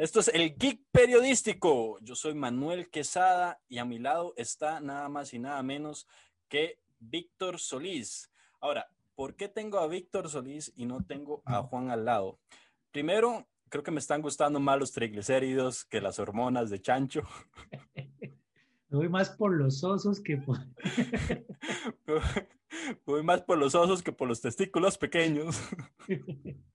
Esto es el Geek Periodístico. Yo soy Manuel Quesada y a mi lado está nada más y nada menos que Víctor Solís. Ahora, ¿por qué tengo a Víctor Solís y no tengo a Juan al lado? Primero, creo que me están gustando más los triglicéridos que las hormonas de chancho. Voy más por los osos que por... Voy más por los osos que por los testículos pequeños.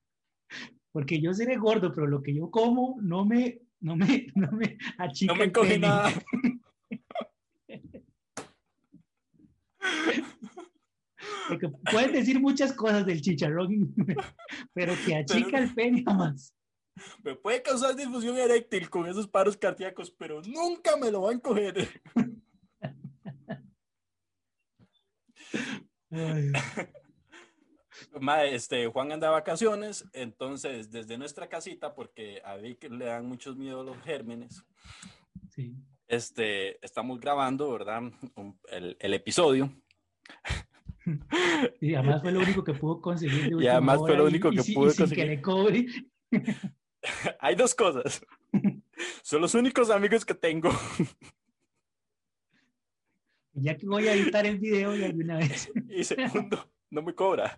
Porque yo seré gordo, pero lo que yo como no me, no me, no me achica No me encoge nada. Porque puedes decir muchas cosas del chicharrón, pero que achica el pene más. Me puede causar difusión eréctil con esos paros cardíacos, pero nunca me lo va a encoger. Ay, Ma, este, Juan anda de vacaciones, entonces desde nuestra casita, porque a Vic le dan muchos miedo los gérmenes, sí. este, estamos grabando, ¿verdad? Un- el, el episodio. Y además fue lo único que pudo conseguir. de Y además fue lo único y que sin- pudo y sin conseguir. que le cobre. Hay dos cosas. Son los únicos amigos que tengo. Ya que voy a editar el video ya de una vez. Y segundo, no me cobra.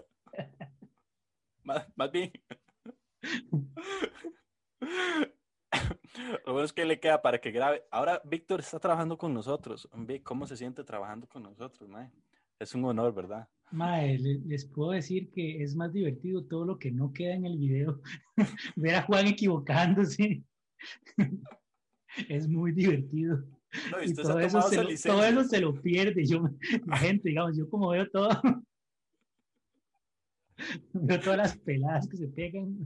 Más, más bien. Lo bueno es que le queda para que grabe. Ahora Víctor está trabajando con nosotros. Vic, ¿cómo se siente trabajando con nosotros, mae? Es un honor, ¿verdad? Mae, le- les puedo decir que es más divertido todo lo que no queda en el video. Ver a Juan equivocándose. Es muy divertido. No, y todo eso, se lo, todo eso se lo pierde. Yo, la gente, digamos, yo como veo todo, veo todas las peladas que se pegan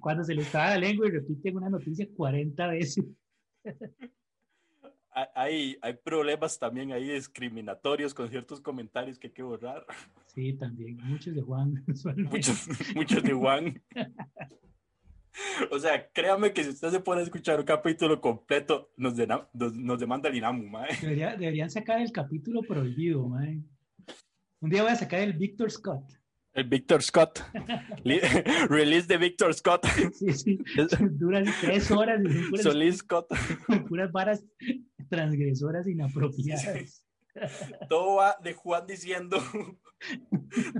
cuando se les está la lengua y repiten una noticia 40 veces. Hay- Hay, problemas también ahí discriminatorios con ciertos comentarios que hay que borrar. Sí, también, muchos de Juan. Muchos, muchos de Juan. O sea, créame que si usted se pone a escuchar un capítulo completo, nos, dena- nos, nos demanda el INAMU, mae. Debería- deberían sacar el capítulo prohibido, mae. Un día voy a sacar el Victor Scott. El Victor Scott. Release de Victor Scott. Sí, sí. Duran tres horas y Solís Scott. puras varas transgresoras inapropiadas. Todo va de Juan diciendo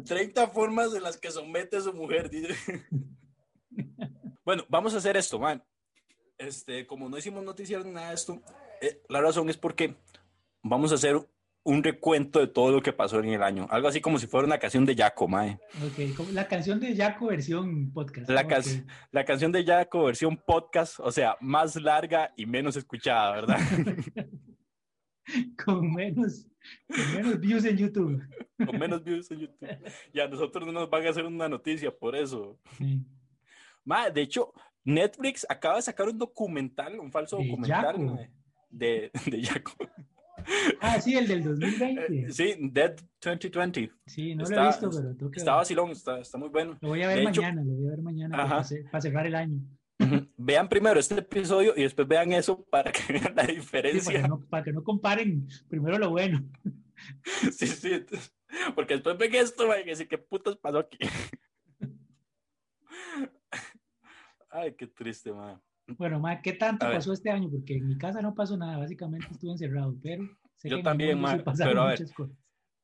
30 formas en las que somete a su mujer. Bueno, vamos a hacer esto, man. Este, como no hicimos noticias nada de esto, eh, la razón es porque vamos a hacer un recuento de todo lo que pasó en el año. Algo así como si fuera una canción de Jaco, mae. Ok, la canción de Jaco versión podcast. La, canción de Jaco versión podcast, o sea, más larga y menos escuchada, ¿verdad? Con menos, con menos views en YouTube. Con menos views en YouTube. Y a nosotros no nos van a hacer una noticia por eso. Sí. De hecho, Netflix acaba de sacar un documental, un falso De documental de, de Yaco. Ah, sí, el del Eh, 2020. Sí, Dead 2020. Sí, no lo he visto, pero que Está vacilón, está, está muy bueno. Lo voy a ver de hecho- mañana, lo voy a ver mañana para, ce- para cerrar el año. Vean primero este episodio y después vean eso para que vean la Sí, para, diferencia. que no, para que no comparen primero lo bueno. Sí, sí. Porque después ven esto, y decir, ¿qué putas pasó aquí? Ay, qué triste, man. Bueno, ma, ¿qué tanto A ver. pasó este año? Porque en mi casa no pasó nada, básicamente estuve encerrado, pero sé Yo que también, ma, pero a ver. cosas.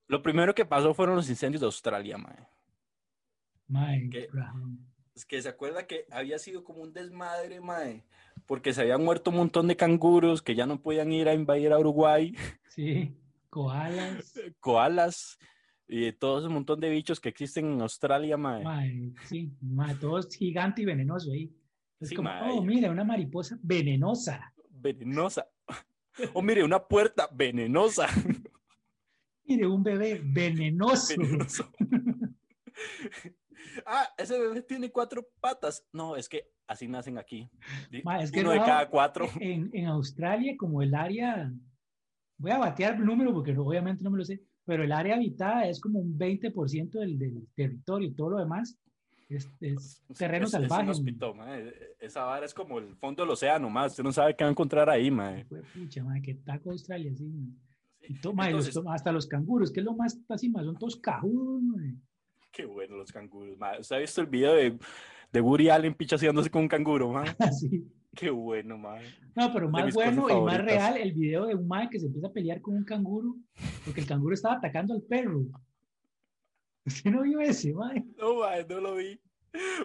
Lo primero que pasó fueron los incendios de Australia, man. Mae, ¿Qué? Graham. Es que se acuerda que había sido como un desmadre, mae, porque se habían muerto un montón de canguros que ya no podían ir a invadir a Uruguay, Sí, koalas. koalas y todo ese montón de bichos que existen en Australia, mae. Mae, sí, mae, todo es gigante y venenoso ahí. Es Sí, como, oh, mira, una mariposa venenosa. Venenosa. O mire, una puerta venenosa. Mire, un bebé venenoso. Venenoso. Ah, ese bebé tiene cuatro patas. No, es que así nacen aquí. Ma, es que Uno de no- cada cuatro. En, en Australia, como el área, voy a batear el número porque obviamente no me lo sé, pero el área habitada es como un 20% del, del territorio y todo lo demás es, es terreno Es- es salvaje. inhóspito, mae. Esa vara es como el fondo del océano, más. Usted no sabe qué va a encontrar ahí, mae. Pucha, madre, que taco Australia, sí. mae. Sí. Y to- mae, los- Entonces, hasta los canguros, que es lo más así, más son todos cajudos, mae. Qué bueno los canguros, mae. ¿Usted ha visto el video de, de Woody Allen pichaseándose con un canguro, mae? Así. Qué bueno, mae. No, pero más bueno y más real el video de un mae que se empieza a pelear con un canguro porque el canguro estaba atacando al perro. ¿Usted no vio ese, mae? No, mae, no lo vi.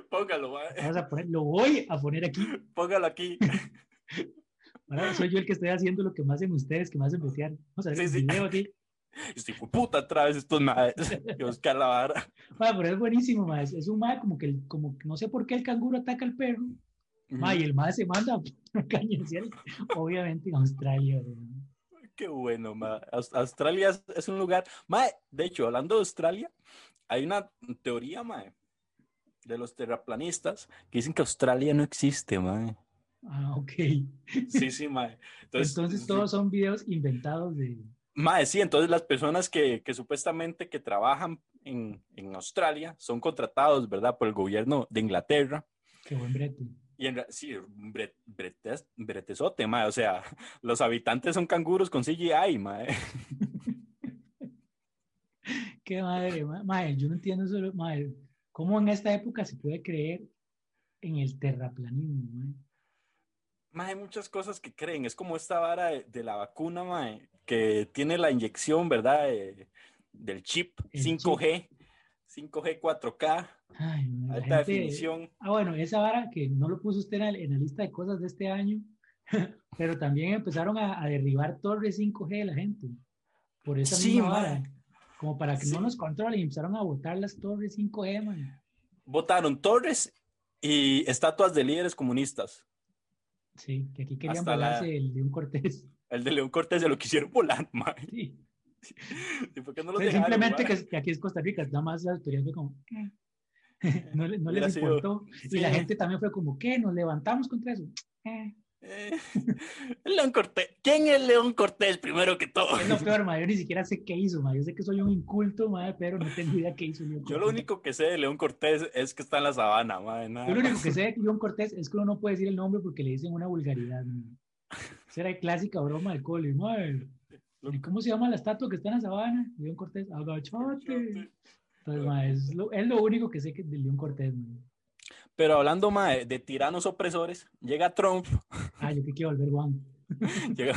Póngalo, mae. Vamos a poner, lo voy a poner aquí. Póngalo aquí. Ahora soy yo el que estoy haciendo lo que más hacen ustedes, que más hacen pelear. Vamos a ver Sí, el sí. video aquí. Estoy puta otra vez estos maes. Y Oscar la vara. Mae, pero es buenísimo, mae. Es un mae como que, el- como no sé por qué el canguro ataca al perro. Mae, y el mae se manda a cañonear, obviamente en Australia. ¿verdad? Qué bueno, mae. Aus- Australia es, es un lugar. Mae, de hecho, hablando de Australia, hay una teoría, mae, de los terraplanistas que dicen que Australia no existe, mae. Ah, ok. Sí, sí, mae. Entonces, Entonces sí. todos son videos inventados de... Mae, sí, entonces las personas que, que supuestamente que trabajan en, en Australia son contratados, ¿verdad? Por el gobierno de Inglaterra. Qué buen brete. Y en, sí, bre- bretes- bretezote, mae. O sea, los habitantes son canguros con CGI, mae. Qué madre, ma- madre, yo no entiendo eso, madre. ¿Cómo en esta época se puede creer en el terraplanismo, madre? Mae, hay muchas cosas que creen. Es como esta vara de, de la vacuna, mae, que tiene la inyección, ¿verdad? De- del chip El 5G, 5G 4K, Ay, alta gente- definición. Ah, bueno, esa vara que no lo puso usted en la, en la lista de cosas de este año, pero también empezaron a, a derribar torres 5G de la gente. Por esa Sí, misma mae. vara. Como para que Sí. no nos controlen, y empezaron a botar las torres 5G, man. Votaron torres y estatuas de líderes comunistas. Sí, que aquí querían Hasta la- volarse el de un Cortés. El de León Cortés se lo quisieron volar, mae. Sí. ¿Y por qué no Sí, dejaron, Simplemente que, que aquí es Costa Rica, nada más la autoridad fue como, eh. no, le- no les sido- importó. Sí. Y la gente también fue como, ¿qué? ¿Nos levantamos contra eso? Eh. Eh, León Cortés. ¿Quién es León Cortés primero que todo? Es lo peor, ma, yo ni siquiera sé qué hizo, ma. yo sé que soy un inculto, ma, pero no tengo idea qué hizo León Yo lo único que sé de León Cortés es que está en la sabana, nada Yo lo único que sé de León Cortés es que uno no puede decir el nombre porque le dicen una vulgaridad. ma. Esa era clásica broma del cole. ma. ¿Y ¿Cómo se llama la estatua que está en la sabana? León Cortés, agachote. Entonces, ma, es, lo, es lo único que sé que de León Cortés. ma. Pero hablando mae, de tiranos opresores, llega Trump, Ah, yo que quiero volver Juan. llega,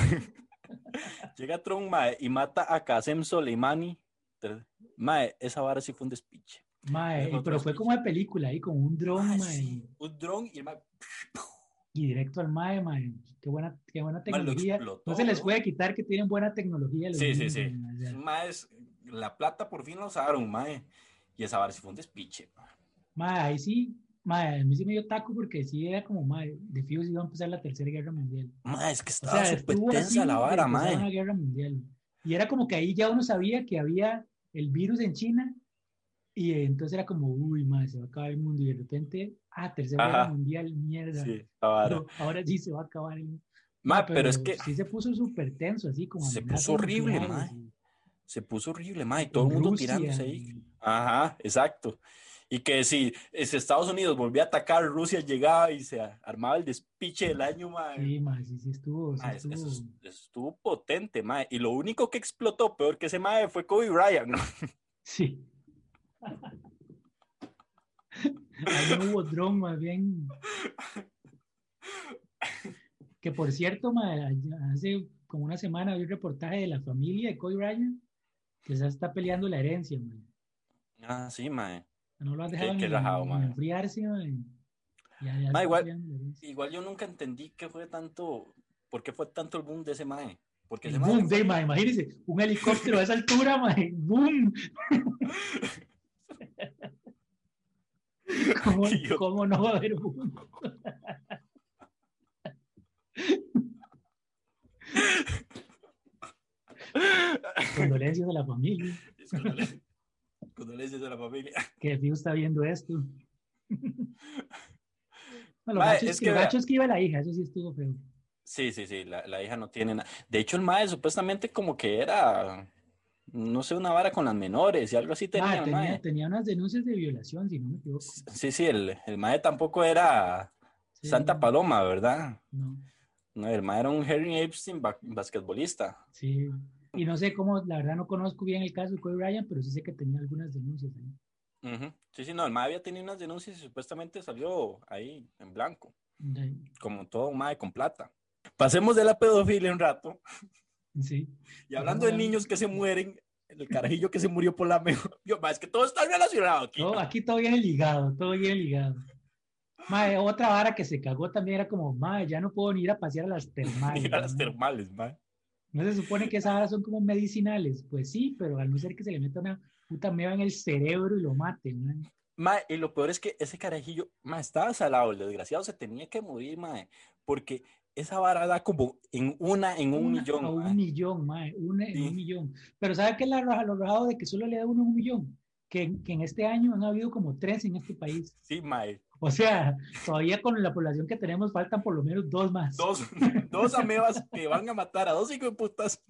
llega Trump mae, y mata a Qasem Soleimani. Mae, esa vara sí fue un despiche. Ma, Es otro pero fue como de película ahí, con un dron, Mae, ma, sí, un dron y el mae, y directo al MAE, mae. Qué buena, qué buena lo tecnología. explotó, no se les puede quitar que tienen buena tecnología. Sí, sí, niños, sí. mae, la plata por fin la usaron, mae. Y esa vara sí fue un despiche. mae. mae, ahí sí, mae, a mí sí me dio taco porque sí era como, mae, de fijo sí iba a empezar la tercera guerra mundial. Mae, es que O estaba sea, súper tensa la vara, empezar una guerra mundial. Y era como que ahí ya uno sabía que había el virus en China y entonces era como, uy, mae, se va a acabar el mundo y de repente, ah, tercera Ajá. guerra mundial, mierda. Sí, vara. Pero ahora sí se va a acabar el Mae, Ah, pero es que sí se puso súper tenso, así como Se puso horrible, mae. y- se puso horrible, y Todo el en mundo Rusia, tirándose ahí. y- Ajá, exacto. Y que si, si Estados Unidos volvía a atacar, Rusia llegaba y se armaba el despiche del año, mae. Sí, mae, sí, sí estuvo, sí estuvo. eso estuvo potente, mae. Y lo único que explotó peor que ese mae fue Kobe Bryant, ¿no? Sí. Ahí no hubo dron, más bien. Que por cierto, mae, hace como una semana vi un reportaje de la familia de Kobe Bryant que se está peleando la herencia, mae. Ah, sí, mae. No lo han Qué- dejado qué rajado, mae. enfriarse. Ya, ya está igual-. Igual yo nunca entendí qué fue tanto, por qué fue tanto el boom de ese mae. Porque El ese boom, de, mae, imagínense, un helicóptero a esa altura, mae, boom. ¿Cómo, cómo no va a haber boom? Condolencias a la familia Condolencias a la familia. que está viendo esto. No, lo, Mae, gacho es que, lo gacho es que iba la hija, eso sí estuvo feo. Sí, sí, sí, la, la hija no tiene nada. De hecho, el mae supuestamente como que era, no sé, una vara con las menores y algo así tenía, Ah, tenía, mae. tenía unas denuncias de violación, si no me equivoco. Sí, sí, el, el mae tampoco era Sí, Santa Paloma, ¿verdad? No, No, el mae era un Harry Epstein ba- basquetbolista. sí. Y no sé cómo, la verdad no conozco bien el caso de Kobe Bryant, pero sí sé que tenía algunas denuncias ahí. Sí, sí, no, el mae había tenido unas denuncias y supuestamente salió ahí en blanco. Como todo mae con plata. Pasemos de la pedofilia un rato. Sí. Y hablando de niños que se mueren, el carajillo que se murió por la mejor. Yo, es que todo está relacionado aquí. Todo, aquí todo bien ligado, todo bien ligado. Mae, otra vara que se cagó también era como, mae, ya no puedo ni ir a pasear a las termales. Ir a las termales, mae. No se supone que esas varas son como medicinales. Pues sí, pero al no ser que se le meta una puta meva en el cerebro y lo mate. Mae, y lo peor es que ese carajillo, mae, estaba salado, el desgraciado se tenía que morir, mae, porque esa vara da como en una en un Una millón. a un millón, mae, una en Sí. un millón. Pero ¿sabe qué es la lo rojado de que solo le da uno en un millón? Que, que en este año han habido como tres en este país. Sí, mae. O sea, todavía con la población que tenemos faltan por lo menos dos más. Dos, dos amebas que van a matar a dos hijos de putas.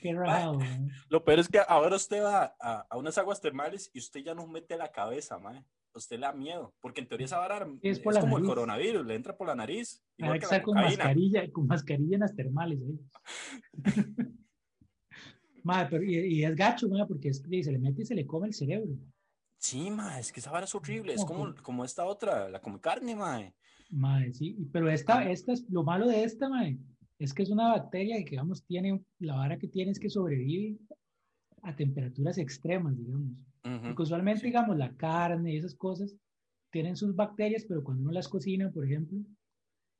Qué rojado, mae. Lo peor es que ahora usted va a, a unas aguas termales y usted ya no mete la cabeza, mae. Usted le da miedo, porque en teoría esa vara Es es, como el nariz. coronavirus, le entra por la nariz. Hay Igual que que estar con mascarilla, con mascarilla en las termales. ¿eh? Mae, pero, y, y es gacho, mae, porque es se le mete y se le come el cerebro. Sí, mae, es que esa vara es horrible. Es como, como esta otra, la come carne, mae. Mae, sí, pero esta, esta es, lo malo de esta, mae, es que es una bacteria que, digamos, tiene, la vara que tiene es que sobrevive a temperaturas extremas, digamos. Ujú. Porque usualmente, sí. digamos, la carne y esas cosas tienen sus bacterias, pero cuando uno las cocina, por ejemplo,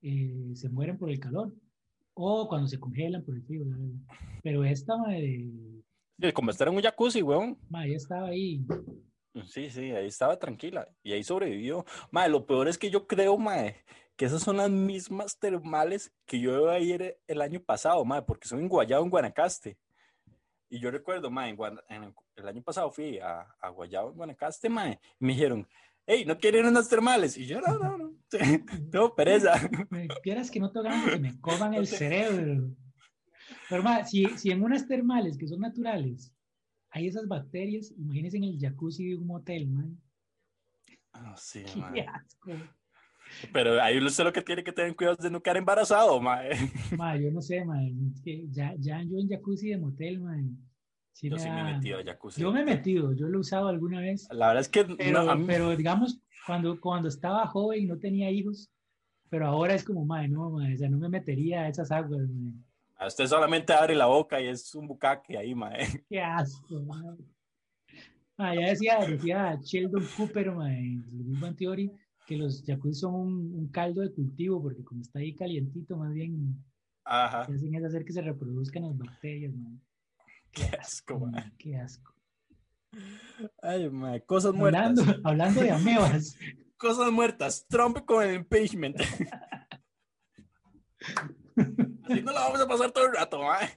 eh, se mueren por el calor. O cuando se congelan por el frío. la verdad. Pero esta, mae, Sí, Como estar en un jacuzzi, weón. mae, ya estaba ahí. Sí, sí, ahí estaba tranquila y ahí sobrevivió. Mae, lo peor es que yo creo, mae, que esas son las mismas termales que yo iba a ir el año pasado, mae, porque son en Guayabo, en Guanacaste. Y yo recuerdo, mae, en en el año pasado fui a, a Guayabo, en Guanacaste, mae, y me dijeron, hey, ¿no quieren unas termales? Y yo, no, no, no, tengo pereza. Quieras que no te hagan que me coman el cerebro. Pero mae, si, si en unas termales que son naturales hay esas bacterias, imagínense en el jacuzzi de un motel, man. Ah, sí, Qué mae. asco. Pero ahí usted lo que tiene que tener cuidado es de no quedar embarazado, mae. Mae, yo no sé, mae, es que ya, ya yo en jacuzzi de motel, mae, sí Yo me sí me he metido a jacuzzi. Yo me he metido, yo lo he usado alguna vez, La verdad es que pero, no, a mí- pero digamos, cuando, cuando estaba joven y no tenía hijos, pero ahora es como, mae, no, mae, o sea, no me metería a esas aguas, a usted solamente abre la boca y es un bucaque ahí, mae. Qué asco, mae. Ah, ya decía, decía Sheldon Cooper, Bang Theory, que los jacuzzi son un, un caldo de cultivo, porque como está ahí calientito, más bien Ajá. hacen es hacer que se reproduzcan las bacterias, mae. Qué asco, mae. Mae, Qué asco. Ay, mae, cosas muertas. Hablando, de amebas, Cosas muertas. Trump con el impeachment. Así no la vamos a pasar todo el rato, mae.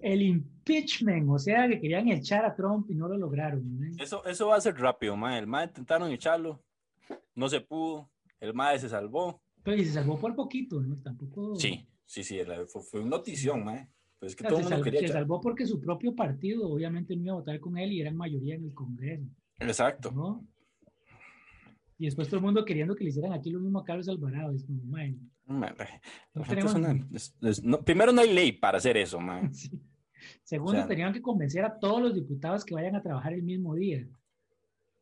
el impeachment, o sea, que querían echar a Trump y no lo lograron. Eso, eso va a ser rápido, mae. El mae intentaron echarlo. No se pudo. El mae se salvó. Pero y se salvó por poquito, ¿no? Tampoco. Sí, sí, sí. Fue, fue una notición, mae. Pues es que todo el mundo quería se salvó porque su propio partido obviamente no iba a votar con él y eran mayoría en el Congreso, Exacto. ¿no? Y después todo el mundo queriendo que le hicieran aquí lo mismo a Carlos Alvarado. Es como, Mae, no tenemos- una- es- es- no- primero, no hay ley para hacer eso, mae. Sí. Segundo, O sea- tenían que convencer a todos los diputados que vayan a trabajar el mismo día.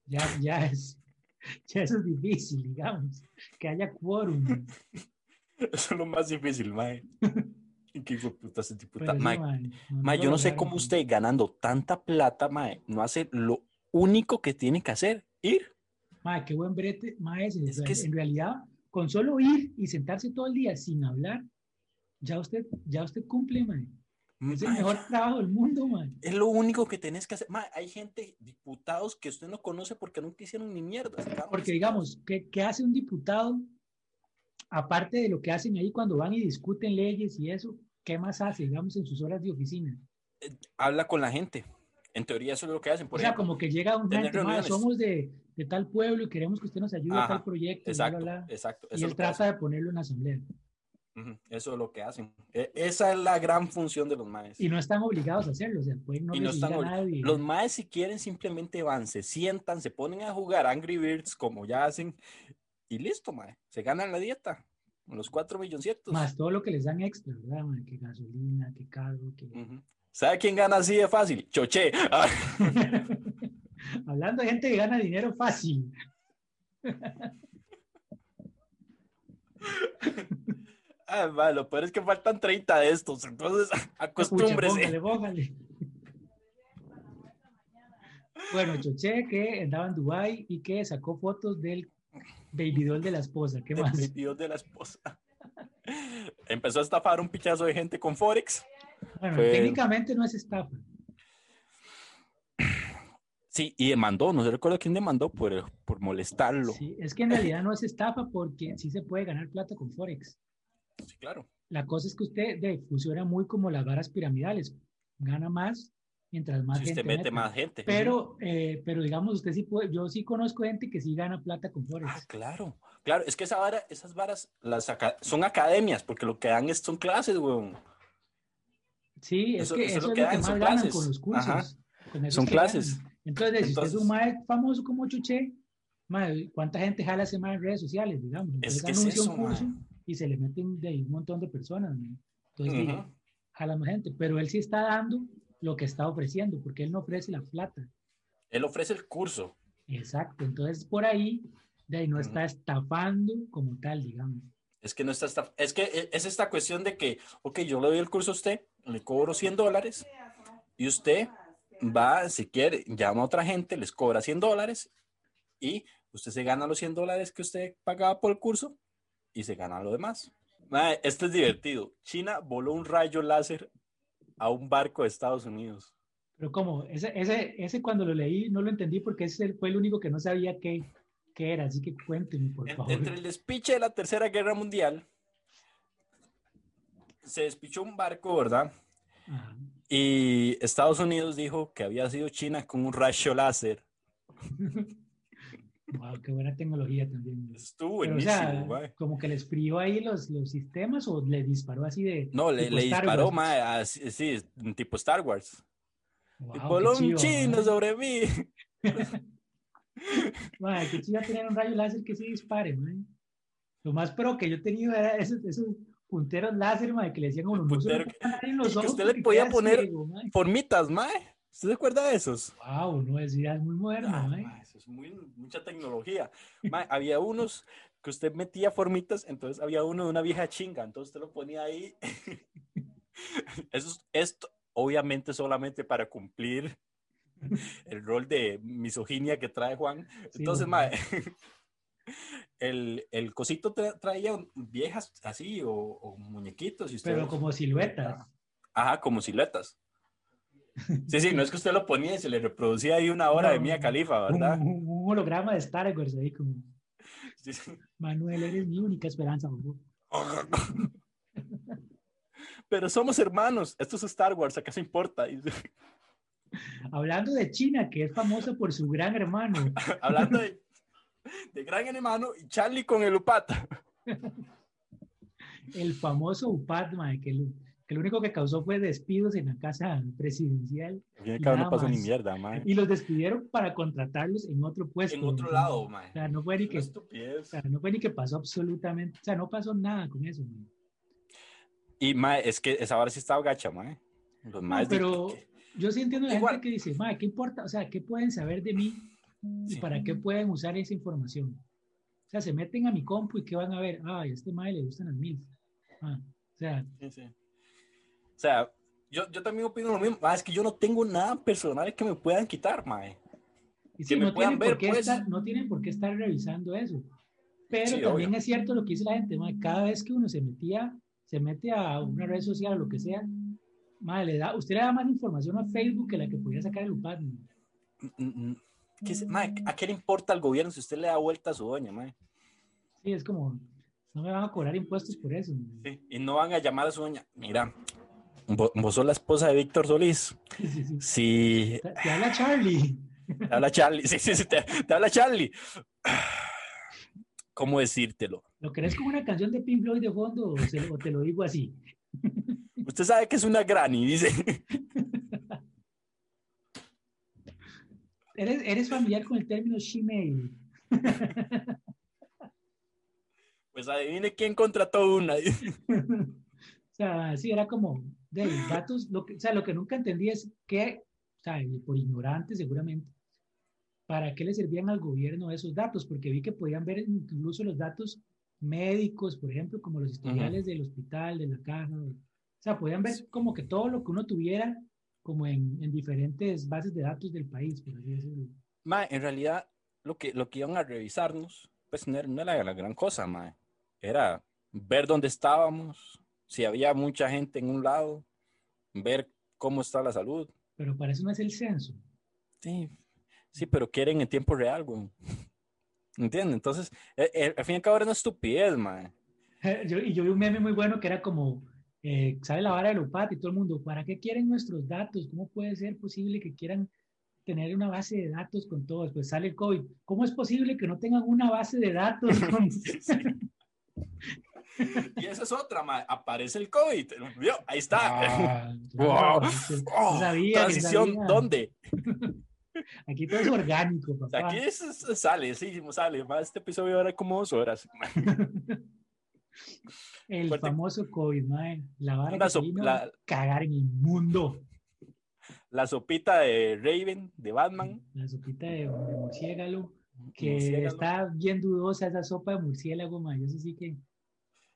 Ya, ya es, ya eso es difícil, digamos, que haya quórum. Eso es lo más difícil, mae. Qué hijo de puta ese Pero sí, Mae, yo no sé cómo usted ganando tanta plata, mae, no hace lo único que tiene que hacer, ir. Mae, qué buen brete, mae. Es que en realidad, con solo ir y sentarse todo el día sin hablar, ya usted, ya usted cumple, mae. Es el mejor trabajo del mundo, mae. Es lo único que tenés que hacer. Mae, hay gente, diputados que usted no conoce porque nunca hicieron ni mierda. Porque digamos, ¿qué, qué hace un diputado? Aparte de lo que hacen ahí cuando van y discuten leyes y eso, ¿qué más hace, digamos, en sus horas de oficina? Habla con la gente. En teoría eso es lo que hacen. Por o sea, ejemplo. como que llega un gente, somos de, de tal pueblo y queremos que usted nos ayude a Ajá, tal proyecto, y bla, Exacto, bla, bla. exacto. Y Eso él trata de ponerlo en asamblea. Eso es lo que hacen. E- Esa es la gran función de los maes. Y no están obligados a hacerlo, o sea, pueden no Y no están a nadie. Los maes si quieren simplemente van, se sientan, se ponen a jugar Angry Birds como ya hacen y listo, mae. Se ganan la dieta. Los 4 milloncitos. Más todo lo que les dan extra, ¿verdad? Que gasolina, que carro, que... ¿Sabe quién gana así de fácil? Choché. Ah. Hablando de gente que gana dinero fácil. ah, malo pero es que faltan 30 de estos, entonces ah, acostúmbrese. Bóngale. Bueno, Choché que andaba en Dubái y que sacó fotos del baby doll de la esposa. ¿Qué más? video de la esposa. Empezó a estafar un pichazo de gente con Forex. Bueno, Fue- técnicamente no es estafa. Sí, y demandó, no se recuerda quién demandó por, por molestarlo. Sí. Sí, es que en realidad no es estafa porque sí se puede ganar plata con Forex. claro. La cosa es que usted de, funciona muy como las varas piramidales. Gana más mientras más Si gente usted mete mete. más gente. Pero, eh, pero digamos, usted sí puede, yo sí conozco gente que sí gana plata con Ah, Forex. claro. Claro, es que esa vara, esas varas las aca- son academias, porque lo que dan es, son clases, weón. Sí, es Eso- que eso es lo es que dan, más ganan clases. con los cursos. Ajá. Con eso Son es clases. ganan. Entonces, si usted es un Entonces- mae famoso como Chuché, mae, ¿cuánta gente jala ese mae en redes sociales, digamos? Es Entonces que es eso, un curso mae. y se le meten de ahí un montón de personas. mae. Entonces, Ujú. diga, jala más gente. Pero él sí está dando lo que está ofreciendo, porque él no ofrece la plata. Él ofrece el curso. Exacto. Entonces, por ahí, de ahí no está estafando como tal, digamos. Es que no está, esta- es que e- es esta cuestión de que, ok, yo le doy el curso a usted, le cobro 100 dólares y usted va, si quiere, llama a otra gente, les cobra 100 dólares y usted se gana los 100 dólares que usted pagaba por el curso y se gana lo demás. Esto es divertido. China voló un rayo láser a un barco de Estados Unidos. Pero como, ese, ese, ese cuando lo leí no lo entendí porque ese fue el único que no sabía qué, qué era. Así que cuénteme, por favor. entre el despiche de la Tercera Guerra Mundial, se despichó un barco, ¿verdad? Ajá. Y Estados Unidos dijo que había sido China con un rayo láser. Wow, qué buena tecnología también. Estuvo Pero, o buenísimo, sea, mae. como que les frió ahí los, los sistemas o le disparó así de. No, le, le disparó, mae, así, sí, tipo Star Wars. Wow, y un chino mae. sobre mí. Mae, qué chiva tener un rayo láser que se dispare, man. Lo más pro que yo he tenido era esos, esos punteros láser, mae, que le decían a uno, no Puntero que- y que ojos usted le podía poner- ciego, mae. Formitas, mae. ¿Usted se acuerda de esos? Wow, no, es es muy moderno, Ah, mae, eso es muy, mucha tecnología. Mae, había unos que usted metía formitas, entonces había uno de una vieja chinga, entonces usted lo ponía ahí. Eso es, esto, obviamente, solamente para cumplir el rol de misoginia que trae Juan. Entonces, mae, el, el cosito tra- traía viejas así o, o muñequitos. Y usted Pero como siluetas. Ajá, como siluetas. Sí, sí, no es que usted lo ponía y se le reproducía ahí una hora de Mía Califa, ¿verdad? un- un holograma de Star Wars ahí como, Sí, sí. Manuel, eres mi única esperanza. bobo". Pero somos hermanos. Esto es Star Wars, ¿acaso importa? Hablando de China, que es famosa por su gran hermano. Hablando de, de gran hermano y Charlie con el upata. el famoso mae, que, lo, que lo único que causó fue despidos en la casa presidencial Bien, Y cabrón, no nada pasó ni más. mierda, mae. y los despidieron para contratarlos en otro puesto. En otro ¿no? lado, mae. O sea, no fue ni que, o sea, no fue ni que pasó absolutamente, o sea, no pasó nada con eso. mae. Y mae, es que esa hora sí estaba gacha, mae. Los di- pero- que- Yo sí entiendo a la Igual. gente que dice, mae, ¿qué importa? O sea, ¿qué pueden saber de mí? ¿Y Sí. para qué pueden usar esa información? O sea, se meten a mi compu y ¿qué van a ver? Ah, a este mae le gustan las mil. Ah, o sea, Sí, sí. O sea, yo, yo también opino lo mismo. Ah, es que yo no tengo nada personal que me puedan quitar, mae. Y Que me no, puedan tienen por ver, qué pues. estar, no tienen por qué estar revisando eso. Pero Sí, también obvio. es cierto lo que dice la gente, mae, cada vez que uno se metía, se mete a una red social o lo que sea, mae, le da, usted le da más información a Facebook que la que podía sacar el UPAD. mae. Mm, mm, ¿qué se- mae, ¿A qué le importa al gobierno si usted le da vuelta a su doña, mae? Sí, es como, no me van a cobrar impuestos por eso. Sí, Y no van a llamar a su doña. Mira, vo- vos, sos la esposa de Víctor Solís. Sí, sí, sí. Si Te, te habla Charlie. te habla Charlie, sí, sí, sí, te, te habla Charlie. ¿Cómo decírtelo? ¿Lo crees como una canción de Pink Floyd de fondo o, se- o te lo digo así? Usted sabe que es una granny, dice. ¿Eres, eres familiar con el término shemale? Pues adivine quién contrató una. O sea, sí, era como de datos, lo que, o sea, lo que nunca entendí es que, o sea, por ignorante seguramente, ¿para qué le servían al gobierno esos datos? Porque vi que podían ver incluso los datos médicos, por ejemplo, como los historiales del hospital, de la caja. O sea, podían ver como que todo lo que uno tuviera como en, en diferentes bases de datos del país, por así decirlo. Ma, en realidad, lo que, lo que iban a revisarnos, pues no era, no era la gran cosa, ma. Era ver dónde estábamos, si había mucha gente en un lado, ver cómo está la salud. Pero para eso no es el censo. Sí, sí, pero quieren en tiempo real, güey. ¿Entiendes? Entonces, eh, eh, al fin y al cabo era una estupidez, man. Yo, y yo vi un meme muy bueno que era como, eh, sale la vara de Lopat y todo el mundo, ¿para qué quieren nuestros datos? ¿Cómo puede ser posible que quieran tener una base de datos con todos? Pues sale el COVID. ¿Cómo es posible que no tengan una base de datos? Con... y esa es otra, ma. aparece el COVID. ¿Vio? Ahí está. Ah, wow. sabía, Transición, sabía. ¿dónde? Aquí todo es orgánico, papá. Aquí es, sale, sí, sale. Ma, Este episodio era como dos horas. El Fuerte. famoso COVID, mae. La vara vino la- cagar en el mundo. La sopita de Raven, de Batman. La sopita de, de murciélago, que Murciélago. está bien dudosa esa sopa de murciélago, mae. Eso sí que...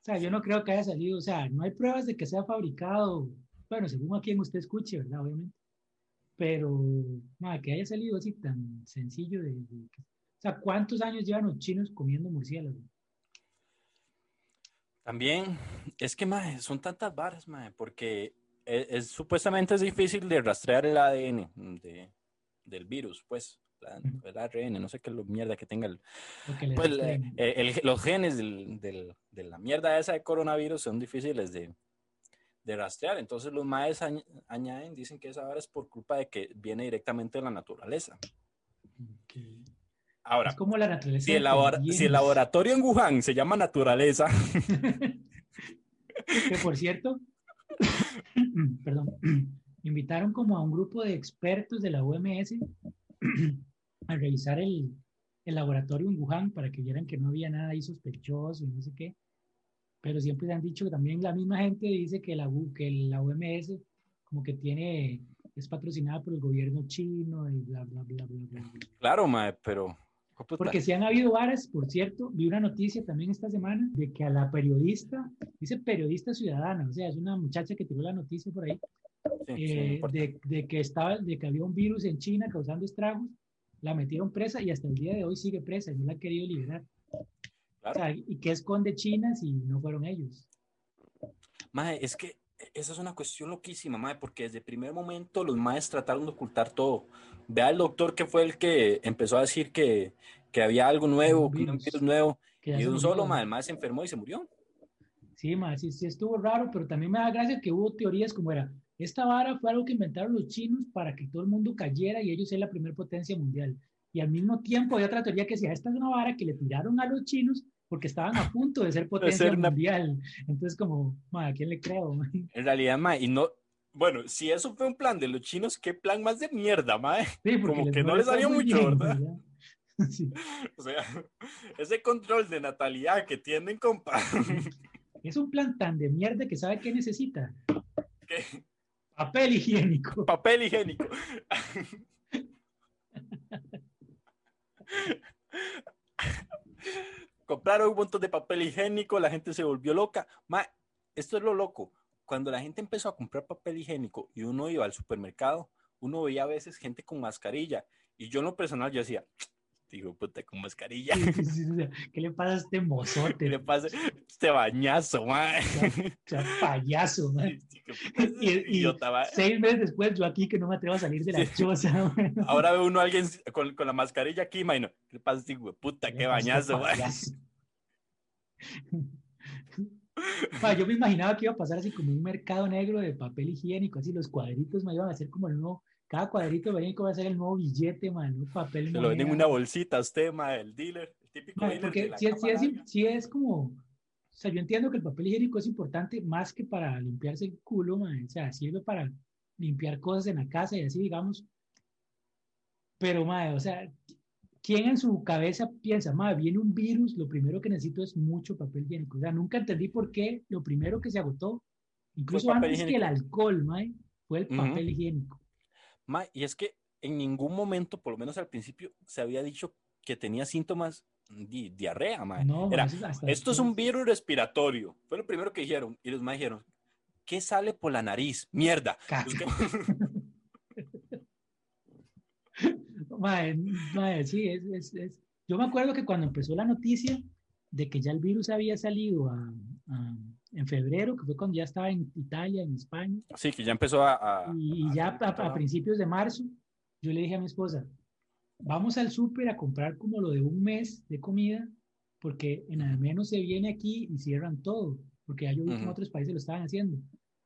O sea, yo no creo que haya salido, o sea, no hay pruebas de que sea fabricado, bueno, según a quien usted escuche, ¿verdad? Obviamente. Pero, mae, que haya salido así tan sencillo de... o sea, ¿cuántos años llevan los chinos comiendo murciélago? También, es que, mae, son tantas varas, mae, porque es, es- supuestamente es difícil de rastrear el ADN de, del virus, pues, la- el ARN, no sé qué lo mierda que tenga el, que pues, eh, el- los genes del- del- de la mierda esa de coronavirus son difíciles de, de rastrear. Entonces los maes añ- añaden, dicen que esa vara es por culpa de que viene directamente de la naturaleza. Ahora, Es como la naturaleza. si el, si laboratorio en Wuhan se llama naturaleza, que por cierto, perdón, invitaron como a un grupo de expertos de la OMS a revisar el, el laboratorio en Wuhan para que vieran que no había nada ahí sospechoso y no sé qué. Pero siempre han dicho que también la misma gente dice que la, U- que la OMS como que tiene, es patrocinada por el gobierno chino y bla, bla, bla, bla, bla. claro, mae, pero... Porque si han habido varas, por cierto, vi una noticia también esta semana de que a la periodista, dice periodista ciudadana, o sea, es una muchacha que tiró la noticia por ahí, sí, sí, no eh, importa. de, de que estaba, de que había un virus en China causando estragos, la metieron presa y hasta el día de hoy sigue presa y no la han querido liberar. O Claro. sea, ¿y qué esconde China si no fueron ellos? Mae, es que esa es una cuestión loquísima, mae, porque desde el primer momento los maes trataron de ocultar todo. Vea el doctor que fue el que empezó a decir que, que había algo nuevo, Un que un virus. virus nuevo, Que y un solo, mae, el mae se enfermó y se murió. Sí, ma, sí, sí estuvo raro, pero también me da gracia que hubo teorías como era, esta vara fue algo que inventaron los chinos para que todo el mundo cayera y ellos ser la primera potencia mundial. Y al mismo tiempo hay otra teoría que decía, esta es una vara que le tiraron a los chinos porque estaban a punto de ser potencia ser una- mundial. Entonces como, ma, ¿a quién le creo? ma? En realidad, mae, y no, bueno, si eso fue un plan de los chinos, ¿qué plan más de mierda, mae? Sí, porque Como que no les salió mucho, bien, ¿verdad? Sí. O sea, ese control de natalidad que tienen, compa, Es un plan tan de mierda que sabe qué necesita. que Papel higiénico. papel higiénico. Compraron un montón de papel higiénico, la gente se volvió loca. Ma, esto es lo loco. Cuando la gente empezó a comprar papel higiénico y uno iba al supermercado, uno veía a veces gente con mascarilla. Y yo en lo personal, yo decía, digo, puta, con mascarilla. ¿Qué le pasa a este ¿Qué mozote? le pasa? Este bañazo, ma. O sea, payaso, ma. Y- y- Idiota, ma. Seis meses después, yo aquí que no me atrevo a salir de la Sí. choza. Ahora ve uno a alguien con, con la mascarilla aquí, ma, y no. ¿Qué le pasa a este puta? ¿Qué Qué este bañazo, ma. payaso? Ma, yo me imaginaba que iba a pasar así como un mercado negro de papel higiénico, así los cuadritos me iban a hacer como el nuevo, cada cuadrito venía como a ser el nuevo billete, man, un papel Se lo venden en una bolsita a usted, ma, el dealer, el típico dealer porque si es, sí es, sí es como, o sea, yo entiendo que el papel higiénico es importante más que para limpiarse el culo, man, o sea, sirve para limpiar cosas en la casa y así, digamos. Pero, madre, o sea, ¿quién en su cabeza piensa, madre, viene un virus, lo primero que necesito es mucho papel higiénico? O sea, nunca entendí por qué lo primero que se agotó, incluso antes que el higiénico. alcohol, madre, fue el papel higiénico. Ma, y es que en ningún momento, por lo menos al principio, se había dicho que tenía síntomas di- diarrea, mae. No, Era, esto es un virus respiratorio. Fue lo primero que dijeron. Y los más dijeron, ¿qué sale por la nariz? Mierda. Mae, mae, sí, es, es- es- Yo me acuerdo que cuando empezó la noticia de que ya el virus había salido a- a- en febrero, que fue cuando ya estaba en Italia, en España, Sí, que ya empezó a... a- y, a ya a, principios de marzo, yo le dije a mi esposa, vamos al súper a comprar como lo de un mes de comida, porque en al menos se viene aquí y cierran todo, porque ya yo vi que en otros países lo estaban haciendo.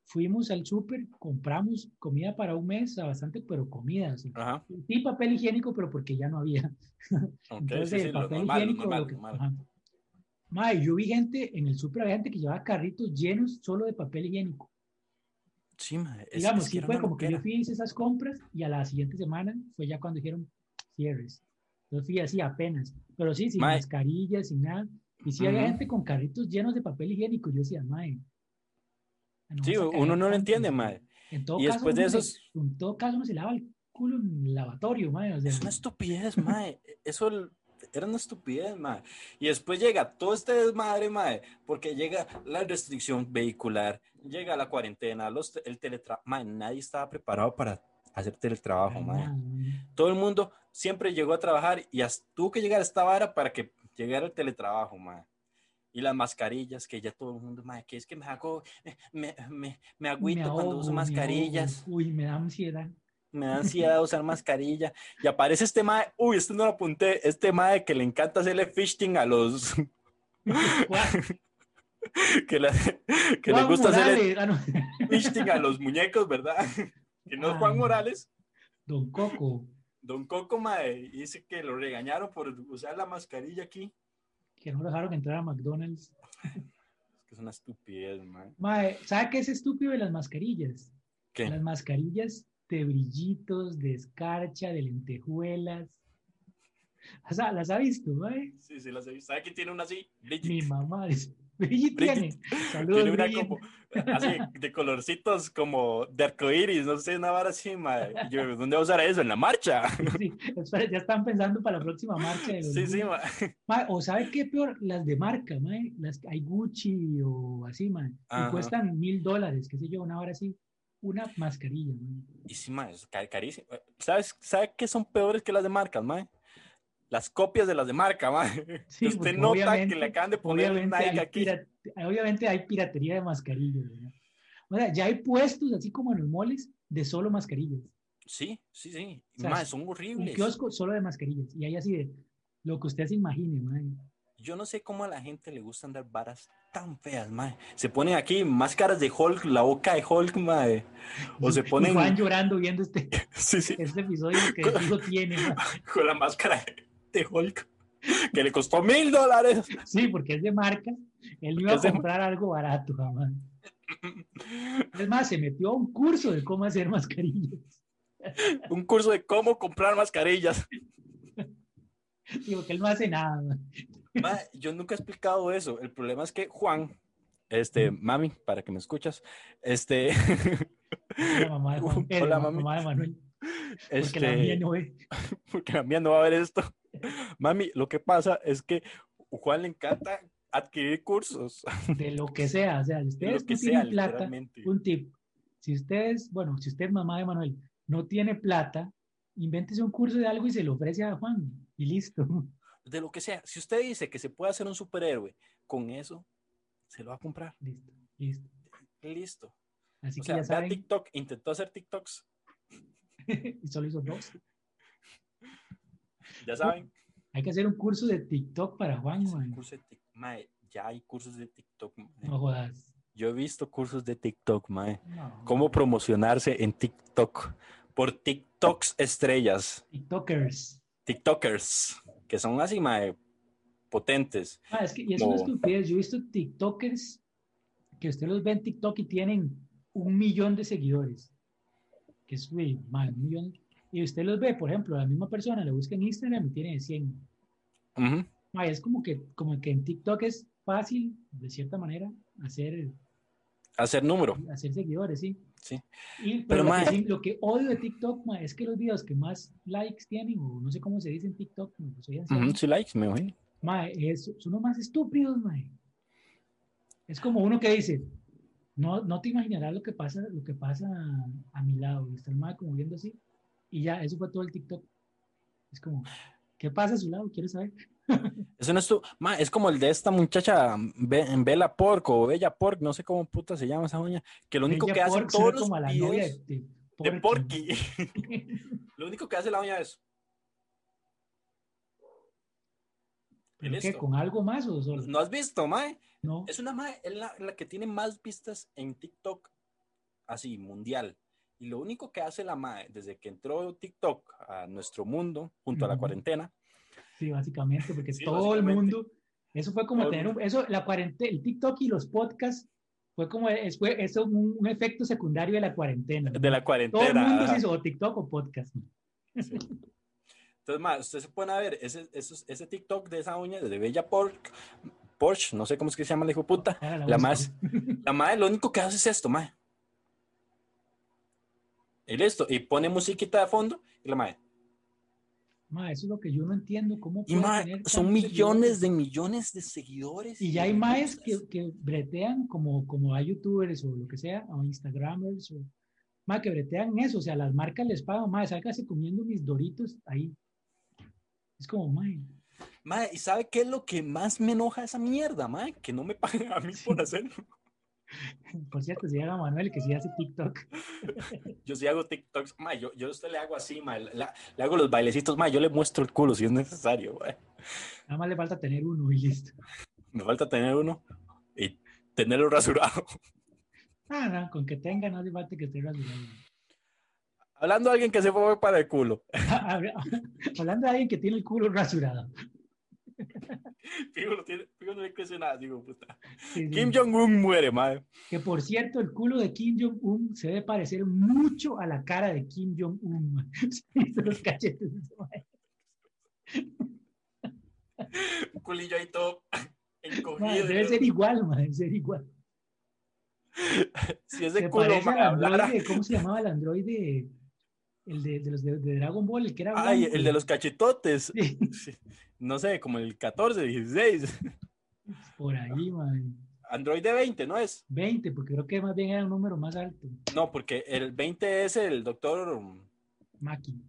Fuimos al súper, compramos comida para un mes, a bastante, pero comida. Ajá. Sí, papel higiénico, pero porque ya no había. Entonces, sí, sí, papel normal, higiénico, normal, lo que- normal. ajá. Mae, yo vi gente en el súper, había gente que llevaba carritos llenos solo de papel higiénico. Sí, mae, Digamos, es sí fue como que yo fui hice esas compras y a la siguiente semana fue ya cuando dijeron cierres. Entonces fui así apenas, pero sí, sin Mae. mascarillas, sin nada. Y sí había Ujú. gente con carritos llenos de papel higiénico. Yo decía, mae. no Sí, uno no lo tanto". entiende, mae. En todo Y caso, después de se- esos- en todo caso, uno se lava el culo en el lavatorio, mae. O sea, Es una estupidez, mae. Eso era una estupidez, mae. Y después llega todo este desmadre, mae, porque llega la restricción vehicular, llega la cuarentena, los, el teletrabajo. Mae, nadie estaba preparado para hacer teletrabajo, mae. Todo el mundo siempre llegó a trabajar y tuvo que llegar a esta vara para que llegara el teletrabajo, mae. Y las mascarillas, que ya todo el mundo, mae, que es que me hago, me, me, me agüito Me cuando ahogo, uso me mascarillas. Uy, me da ansiedad. Me da ansiedad usar mascarilla. Y aparece este mae, uy, este no lo apunté, este mae que le encanta hacerle fishing a los, que le, que le gusta hacerle ah, no. fishing a los muñecos, ¿verdad? Que no es Juan Ah. Morales, Don Coco, Don Coco, mae, dice que lo regañaron por usar la mascarilla aquí. que no dejaron entrar a McDonald's. Es que es una estupidez, mae. Mae, ¿sabe qué es estúpido de las mascarillas? ¿Qué? Las mascarillas de brillitos, de escarcha, de lentejuelas. O sea, ¿las ha visto, mae? Sí, sí, las he visto. ¿Sabe quién tiene una así? Mi Bridget. mamá dice, Bridget. tiene. Saludos, Tiene una como, así, de colorcitos como de arcoíris, no sé, una vara así, mae. Yo, ¿dónde va a usar eso? ¿En la marcha? Sí, espera, ya están pensando para la próxima marcha. De los Sí, sí, mae. Mae, o ¿sabe qué peor? Las de marca, mae. Las, hay Gucci o así, mae. Y cuestan mil dólares, qué sé yo, una hora así. Una mascarilla, mae. Y sí, mae, es ca- carísimo. ¿Sabes, ¿Sabe qué son peores que las de marcas, mae? Las copias de las de marca, mae. Sí, Usted porque nota que le acaban de poner Obviamente Nike aquí. obviamente hay piratería de mascarillas. ¿verdad? O sea, ya hay puestos, así como en los moles, de solo mascarillas. Sí, sí, sí. O sea, Mae, son Un horribles. kiosco solo de mascarillas. Y hay así de lo que usted se imagine, mae. Yo no sé cómo a la gente le gusta andar varas tan feas, mae. Se ponen aquí máscaras de Hulk, la boca de Hulk, mae. O se Y ponen... Juan llorando viendo este, Sí, sí. este episodio que lo tiene. mae. con la máscara de Hulk, que le costó mil dólares. Sí, porque es de marca. Él iba a de- comprar algo barato, jamás. Es más, se metió a un curso de cómo hacer mascarillas. Un curso de cómo comprar mascarillas. Sí, porque él no hace nada. mae. Ma, yo nunca he explicado eso. El problema es que Juan, este, mami, para que me escuchas, este, La mamá de Juan Pedro, Hola, la mami. mamá de Manuel. Porque la mía no ve. porque la mía no va a ver esto. Mami, lo que pasa es que Juan le encanta adquirir cursos. de lo que sea, o sea, si de ustedes no sea, tienen plata, un tip, si ustedes, bueno, si usted es mamá de Manuel, no tiene plata, invéntese un curso de algo y se lo ofrece a Juan y listo. De lo que sea. Si usted dice que se puede hacer un superhéroe con eso, se lo va a comprar. Listo, listo. Listo. Así O que sea, ya saben, TikTok, intentó hacer TikToks. y solo hizo dos. Ya saben. Hay que hacer un curso de TikTok para Juan, man. curso de mae, ya hay cursos de TikTok. No jodas. Yo he visto cursos de TikTok, mae. No. Cómo promocionarse en TikTok por TikToks estrellas, TikTokers. TikTokers, que son así, mae, potentes. Ah, es que, y es una Como- estupidez. Yo he visto TikTokers que usted los ve en TikTok y tienen un millón de seguidores. Que es, güey, man, un millón. Y usted los ve, por ejemplo, la misma persona le busca en Instagram y tiene 100. Ujú. Ma, es como que, como que en TikTok es fácil, de cierta manera, hacer, Hacer número, hacer seguidores, ¿sí? sí. Y, Pero, pero, lo, ma, que, sí- lo que odio de TikTok ma, es que los videos que más likes tienen, o no sé cómo se dice en TikTok, no, pues soy anciano, Ujú, Sí, likes, me imagino. Mae, es, son los más estúpidos, mae. Es como uno que dice, no, no te imaginarás lo que pasa, lo que pasa a, a mi lado. Y está el mae como viendo así. Y ya, eso fue todo el TikTok. Es como, ¿qué pasa a su lado? ¿Quieres saber? Eso no es tu, ma, es como el de esta muchacha Be- en Bella Pork o Bella Pork, no sé cómo puta se llama esa doña, que lo único que hace Pork todos los videos de, de de Porky, lo único que hace la doña es, ¿Pero. ¿Con algo más o solo? ¿no has visto, mae? No. Es una mae, es la, la que tiene más vistas en TikTok, así, mundial. Y lo único que hace la mae, desde que entró TikTok a nuestro mundo, junto a la cuarentena, Sí, básicamente, porque Sí, todo el básicamente. mundo, eso fue como el tener un, eso, la cuarentena, el TikTok y los podcasts fue como, es, fue, eso un, un efecto secundario de la cuarentena. de la Todo el cuarentena. mundo se hizo o TikTok o podcast. Sí. Entonces, ma, ustedes se pueden ver ese, esos- ese TikTok de esa uña, de Bella Pork, Porsche, no sé cómo es que se llama la hijo puta. Ahora La busco. más, la madre lo único que hace es esto, mae. Y listo, y pone musiquita de fondo, y la madre. Ma, eso es lo que yo no entiendo, cómo puede tener son millones seguidores? de millones de seguidores. Y ya hay maes que, que bretean como, como a youtubers o lo que sea, o instagramers, o más que bretean eso, o sea, las marcas les pagan, más sálgase comiendo mis doritos ahí. Es como, mae, Mae, ¿y sabe qué es lo que más me enoja esa mierda, mae? Que no me paguen a mí por hacerlo. por cierto, se llama Manuel que sí hace TikTok. Yo sí hago TikToks, mae, yo, yo a usted le hago así, la- le hago los bailecitos, mae, yo le muestro el culo si es necesario. Nada más le falta tener uno y listo. Me falta tener uno y tenerlo rasurado. Ah, no, con que tenga no hace falta que esté rasurado. Hablando de alguien que se fue para el culo. Hablando de alguien que tiene el culo rasurado. No tiene- fijo, no le crece nada, digo, puta. Sí, sí. Kim Jong-un muere, mae. Que por cierto, el culo de Kim Jong-un se debe parecer mucho a la cara de Kim Jong-un. los cachetes. Un culillo ahí todo debe ser igual, man, debe ser igual. Si ese Se culo hablara. androide, ¿cómo se llamaba el androide? El de, de los de, de Dragon Ball, el que era Ay, blanco. el de los cachetotes. Sí, Sí. No sé, como el 14, 16. por ahí, man. Android de 20, ¿no es? 20, porque creo que más bien era un número más alto. No, porque el 20 es el doctor, Maki.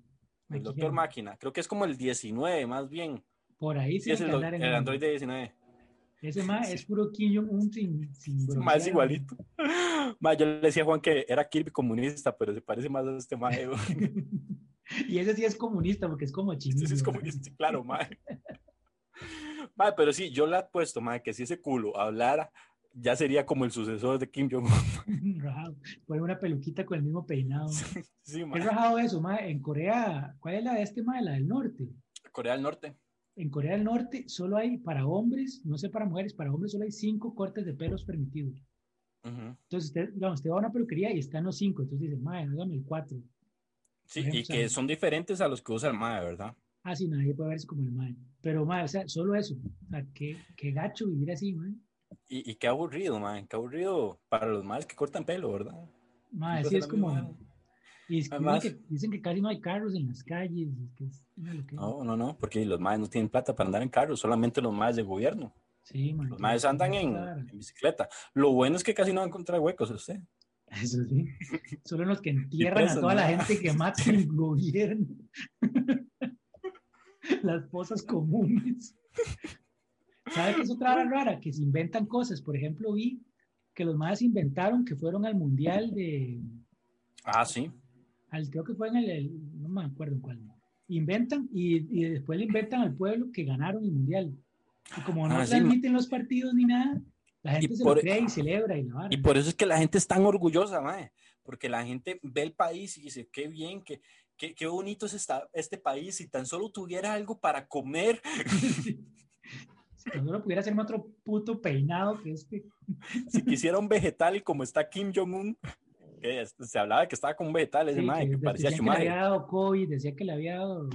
el doctor máquina. Creo que es como el 19, más bien. Por ahí Sí, es el, el Android de 19. Ese más es puro Kim Jong-un sin, sin Más igualito. Ma, yo le decía a Juan que era Kirby comunista, pero se parece más a este mae. Y ese sí es comunista porque es como chinito. Este sí es comunista, claro, mae. Mae, pero sí, yo le he puesto, mae, que si ese culo hablara, ya sería como el sucesor de Kim Jong-un. Rajado. Una peluquita con el mismo peinado. Sí, Es mae. rajado eso, ma. En Corea, ¿cuál es la de este, ma? La del norte. Corea del Norte. En Corea del Norte solo hay para hombres, no sé para mujeres, para hombres solo hay cinco cortes de pelos permitidos. Entonces, usted, digamos, usted va a una peluquería y están los cinco. Entonces dice, ma, hágame el cuatro. Sí, ejemplo, y que son diferentes a los que usa el mae, ¿verdad? Ah, sí, nadie puede verse como el ma. Pero, ma, o sea, solo eso. O sea, qué, qué gacho vivir así, ma. Y, y qué aburrido, mae. Qué aburrido para los maes que cortan pelo, ¿verdad? Ma, Siempre sí es como... vara. Y es que Además- dicen, que, dicen que casi no hay carros en las calles. y que es. No, no, no, porque los maes no tienen plata para andar en carro, solamente los maes de gobierno. Sí, ma, Los maes andan en, en bicicleta. Lo bueno es que casi no van a encontrar huecos usted. Eso sí. Solo los que entierran a toda la gente que mata el gobierno. Las fosas comunes. ¿Sabe qué es otra vara rara? Que se inventan cosas. Por ejemplo, vi que los más inventaron que fueron al mundial de. Ah, sí. Al, creo que fue en el, el- No me acuerdo en cuál. Inventan y, y después le inventan al pueblo que ganaron el mundial. Y como no Ah, sí, transmiten los partidos ni nada, la gente se por- lo cree y celebra y la vara. Y por eso es que la gente es tan orgullosa, mae. Porque la gente ve el país y dice, qué bien, qué, qué, qué bonito es esta, este país. Si tan solo tuviera algo para comer. Si tan solo pudiera hacerme otro puto peinado que este. si quisiera un vegetal como está Kim Jong-un. Que se hablaba de que estaba como un vegetal ese Sí, mae, que, que parecía que le había dado COVID, decía que le había dado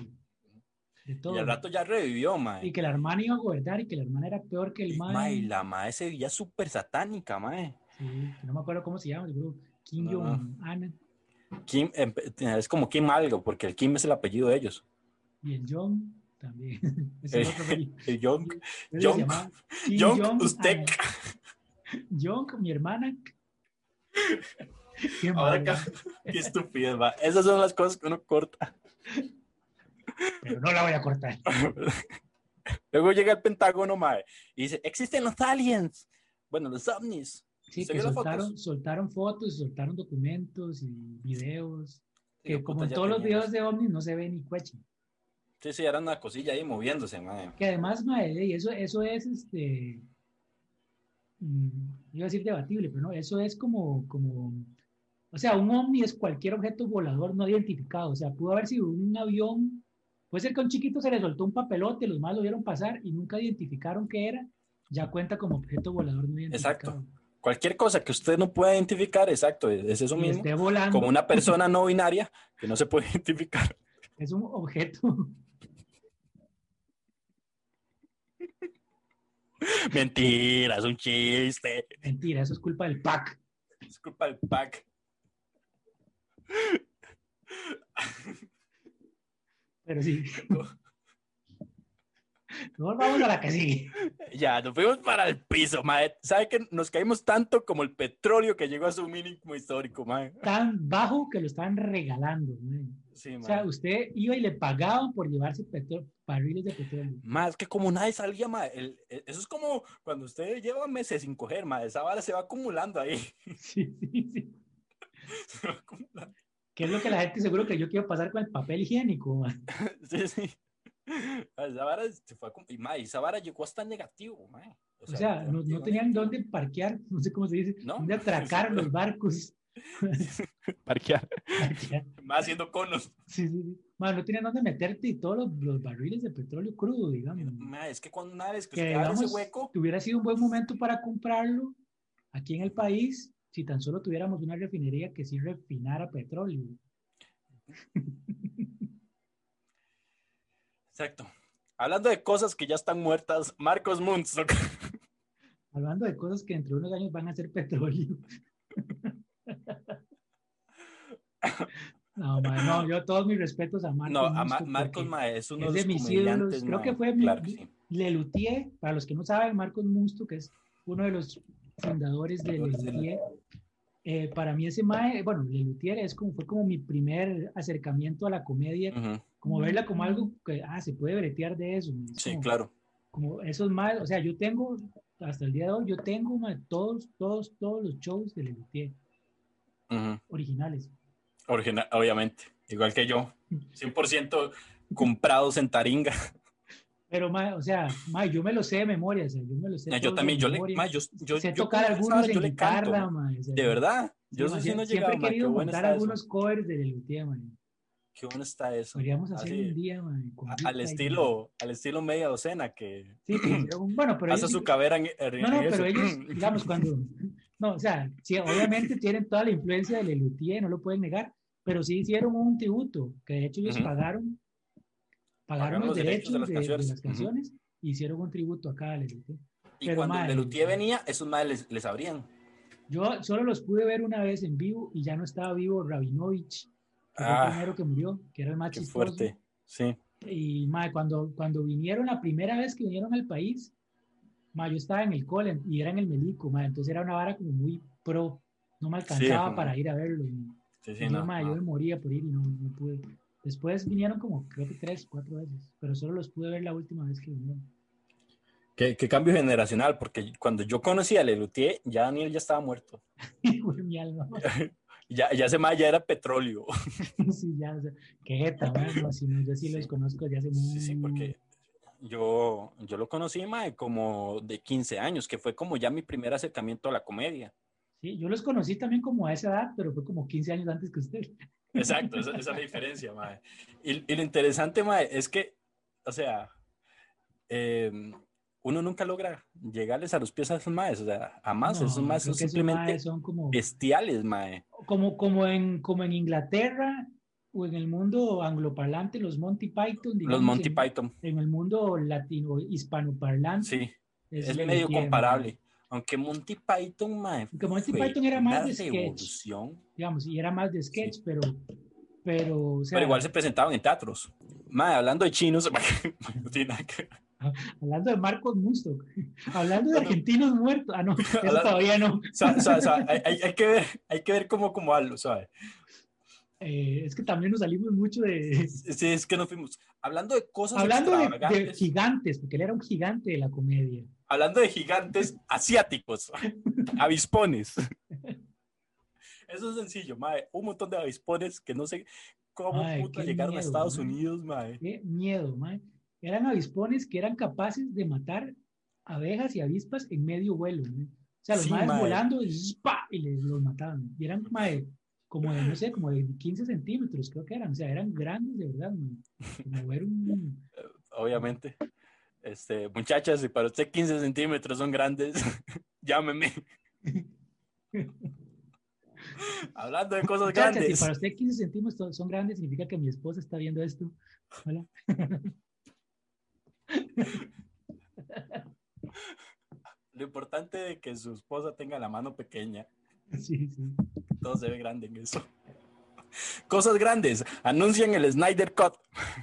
de todo. Y al rato ya revivió, Y mae. que la hermana iba a gobernar y que la hermana era peor que el Y, mae. mae, y la mae se veía súper satánica, mae. Sí, no me acuerdo cómo se llama, seguro. Kim No. Jong-un Kim, em, es como Kim algo, porque el Kim es el apellido de ellos. y el John. también. El, el Yonk. Yonk. Yonk, usted. Yonk, mi hermana. Qué, Ahora, qué estúpido, va. Esas son las cosas que uno corta. No la voy a cortar. Luego llega el Pentágono, mae, y dice, existen los aliens. Bueno, los ovnis. Sí, que soltaron fotos? soltaron fotos, soltaron documentos y videos. Que como en todos los videos de ovnis no se ve ni cueche. Sí, sí, era una cosilla ahí moviéndose, mae. Que además, mae, eso, eso es este. Mm, iba a decir debatible, pero no, eso es como, como. O sea, un ovni es cualquier objeto volador no identificado. O sea, pudo haber sido un avión Puede ser que a un chiquito se le soltó un papelote, los más lo vieron pasar y nunca identificaron qué era, ya cuenta como objeto volador no identificado. Exacto. Cualquier cosa que usted no pueda identificar, exacto, es eso mismo. como una persona no binaria que no se puede identificar. Es un objeto. Mentira, es un chiste. Mentira, eso es culpa del PAC. Es culpa del PAC. Pero sí. Vamos a la que sigue. Ya, nos fuimos para el piso, mae. ¿Sabe que nos caímos tanto como el petróleo que llegó a su mínimo histórico, mae? Tan bajo que lo estaban regalando, mae. Sí, o sea, usted iba y le pagaban por llevarse barriles de petróleo. Más que como nadie salía, mae. eso es como cuando usted lleva meses sin coger, mae. Esa vara se va acumulando ahí. Sí, sí, sí. se va acumulando. ¿Qué es lo que la gente seguro que yo quiero pasar con el papel higiénico? Sí, sí. Esa vara, se fue a... y esa vara llegó hasta negativo. Man. O sea, no, no, tenían dónde parquear, no sé cómo se dice, ¿No? dónde atracar los barcos. parquear. Más haciendo conos. Sí, sí, sí. Man, no tenían dónde meterte y todos los, los barriles de petróleo crudo, digamos. Man, es que cuando una vez que, que digamos, ese hueco... Que hubiera sido un buen momento para comprarlo aquí en el país si tan solo tuviéramos una refinería que sí refinara petróleo. Exacto. Hablando de cosas que ya están muertas, Marcos Muntz. Hablando de cosas que dentro de unos años van a ser petróleo. No, no, yo todos mis respetos a Marcos. No, a Marcos Mae es uno de, mis ídolos. Creo que fue claro Lelutier, para los que no saben, Marcos Munsto, que es uno de los fundadores de Lelutier. Eh, para mí ese mae, bueno, Lelutier es como, fue como mi primer acercamiento a la comedia, como verla como algo que, ah, se puede bretear de eso. sí, claro. Como esos más, o sea, yo tengo, hasta el día de hoy, yo tengo todos, todos, todos los shows de Lelutier. Originales. Original, obviamente, igual que yo, 100% comprados en Taringa. Pero, ma, o sea, ma, yo me lo sé de memoria, o sea, yo me lo sé. yo también, yo le, ma, yo, yo, sé tocar algunos en guitarra, o sea, de verdad, yo sí, sí, no siempre he querido montar algunos covers de Lelutier, man. Qué bueno está eso. Podríamos hacer un día, man. Al estilo, al estilo media docena que. Sí, bueno, pero hace su cabera en, No, no, pero ellos, digamos, cuando. No, o sea, sí, obviamente tienen toda la influencia de Lelutier, no lo pueden negar, pero sí hicieron un tributo, que de hecho ellos pagaron pagaron, los derechos, de las canciones, y hicieron un tributo acá a Lelutier. Y Pero, cuando Lelutier venía, esos madres les, abrían. Yo solo los pude ver una vez en vivo y ya no estaba vivo Rabinovich, que fue el ah. primero que murió, que era el más qué fuerte, sí. Y madre, cuando, cuando vinieron, la primera vez que vinieron al país, madre, yo estaba en el cole y era en el Melico, madre, entonces era una vara como muy pro, no me alcanzaba para ir a verlo. sí, sí, no, yo me moría por ir y no, no pude. Después vinieron como, creo que tres, cuatro veces, pero solo los pude ver la última vez que vinieron. Qué, qué cambio generacional, porque cuando yo conocí a Lelutier, ya Daniel ya estaba muerto. mi alma. ya, ya se más, ya era petróleo. sí, ya, o sea, qué jeta, bueno, si no, yo sí, los conozco ya hace mucho. Sí, sí, porque yo, yo lo conocí, mae, como de 15 años, que fue como ya mi primer acercamiento a la comedia. Sí, yo los conocí también como a esa edad, pero fue como 15 años antes que usted. Exacto, esa, es la diferencia, mae. Y, lo interesante, mae, es que, o sea, em, uno nunca logra llegarles a los pies a esos maes, o sea, a más, esos maes son simplemente son como, bestiales, mae. Como, como, en, como en Inglaterra o en el mundo angloparlante, los Monty Python. Digamos, los Monty Python. En el mundo latino, hispanoparlante. Sí, es, medio comparable. Aunque Monty Python, mae, Aunque Monty Python era más de sketch. Digamos, y era más de sketch, pero. Pero, pero igual se presentaban en teatros. Mae, hablando de chinos, no tiene nada que. Hablando de Marcos Musto, hablando de argentinos muertos. Ah, no, eso todavía no. O sea, o sea, o sea, hay, hay, que ver, hay que ver cómo, cómo algo, ¿sabes? Eh, es que también nos salimos mucho de... Sí, es que nos fuimos. Hablando de cosas Hablando de, de, gigantes, porque él era un gigante de la comedia. Hablando de gigantes asiáticos, avispones. Eso es sencillo, mae. Un montón de avispones que no sé cómo puta llegaron a Estados Unidos, mae. Qué miedo, mae eran avispones que eran capaces de matar abejas y avispas en medio vuelo. O sea, los sí, volando y, y les, los mataban. Y eran como de, no sé, como de 15 centímetros, creo que eran. O sea, eran grandes de verdad. Como ver un... Obviamente. Este, muchachas, si para usted 15 centímetros son grandes, llámeme. Hablando de cosas muchachas, grandes. Si para usted 15 centímetros son grandes, significa que mi esposa está viendo esto. Hola. Lo importante es que su esposa tenga la mano pequeña. Sí, sí. Todo se ve grande en eso. Cosas grandes. Anuncian el Snyder Cut.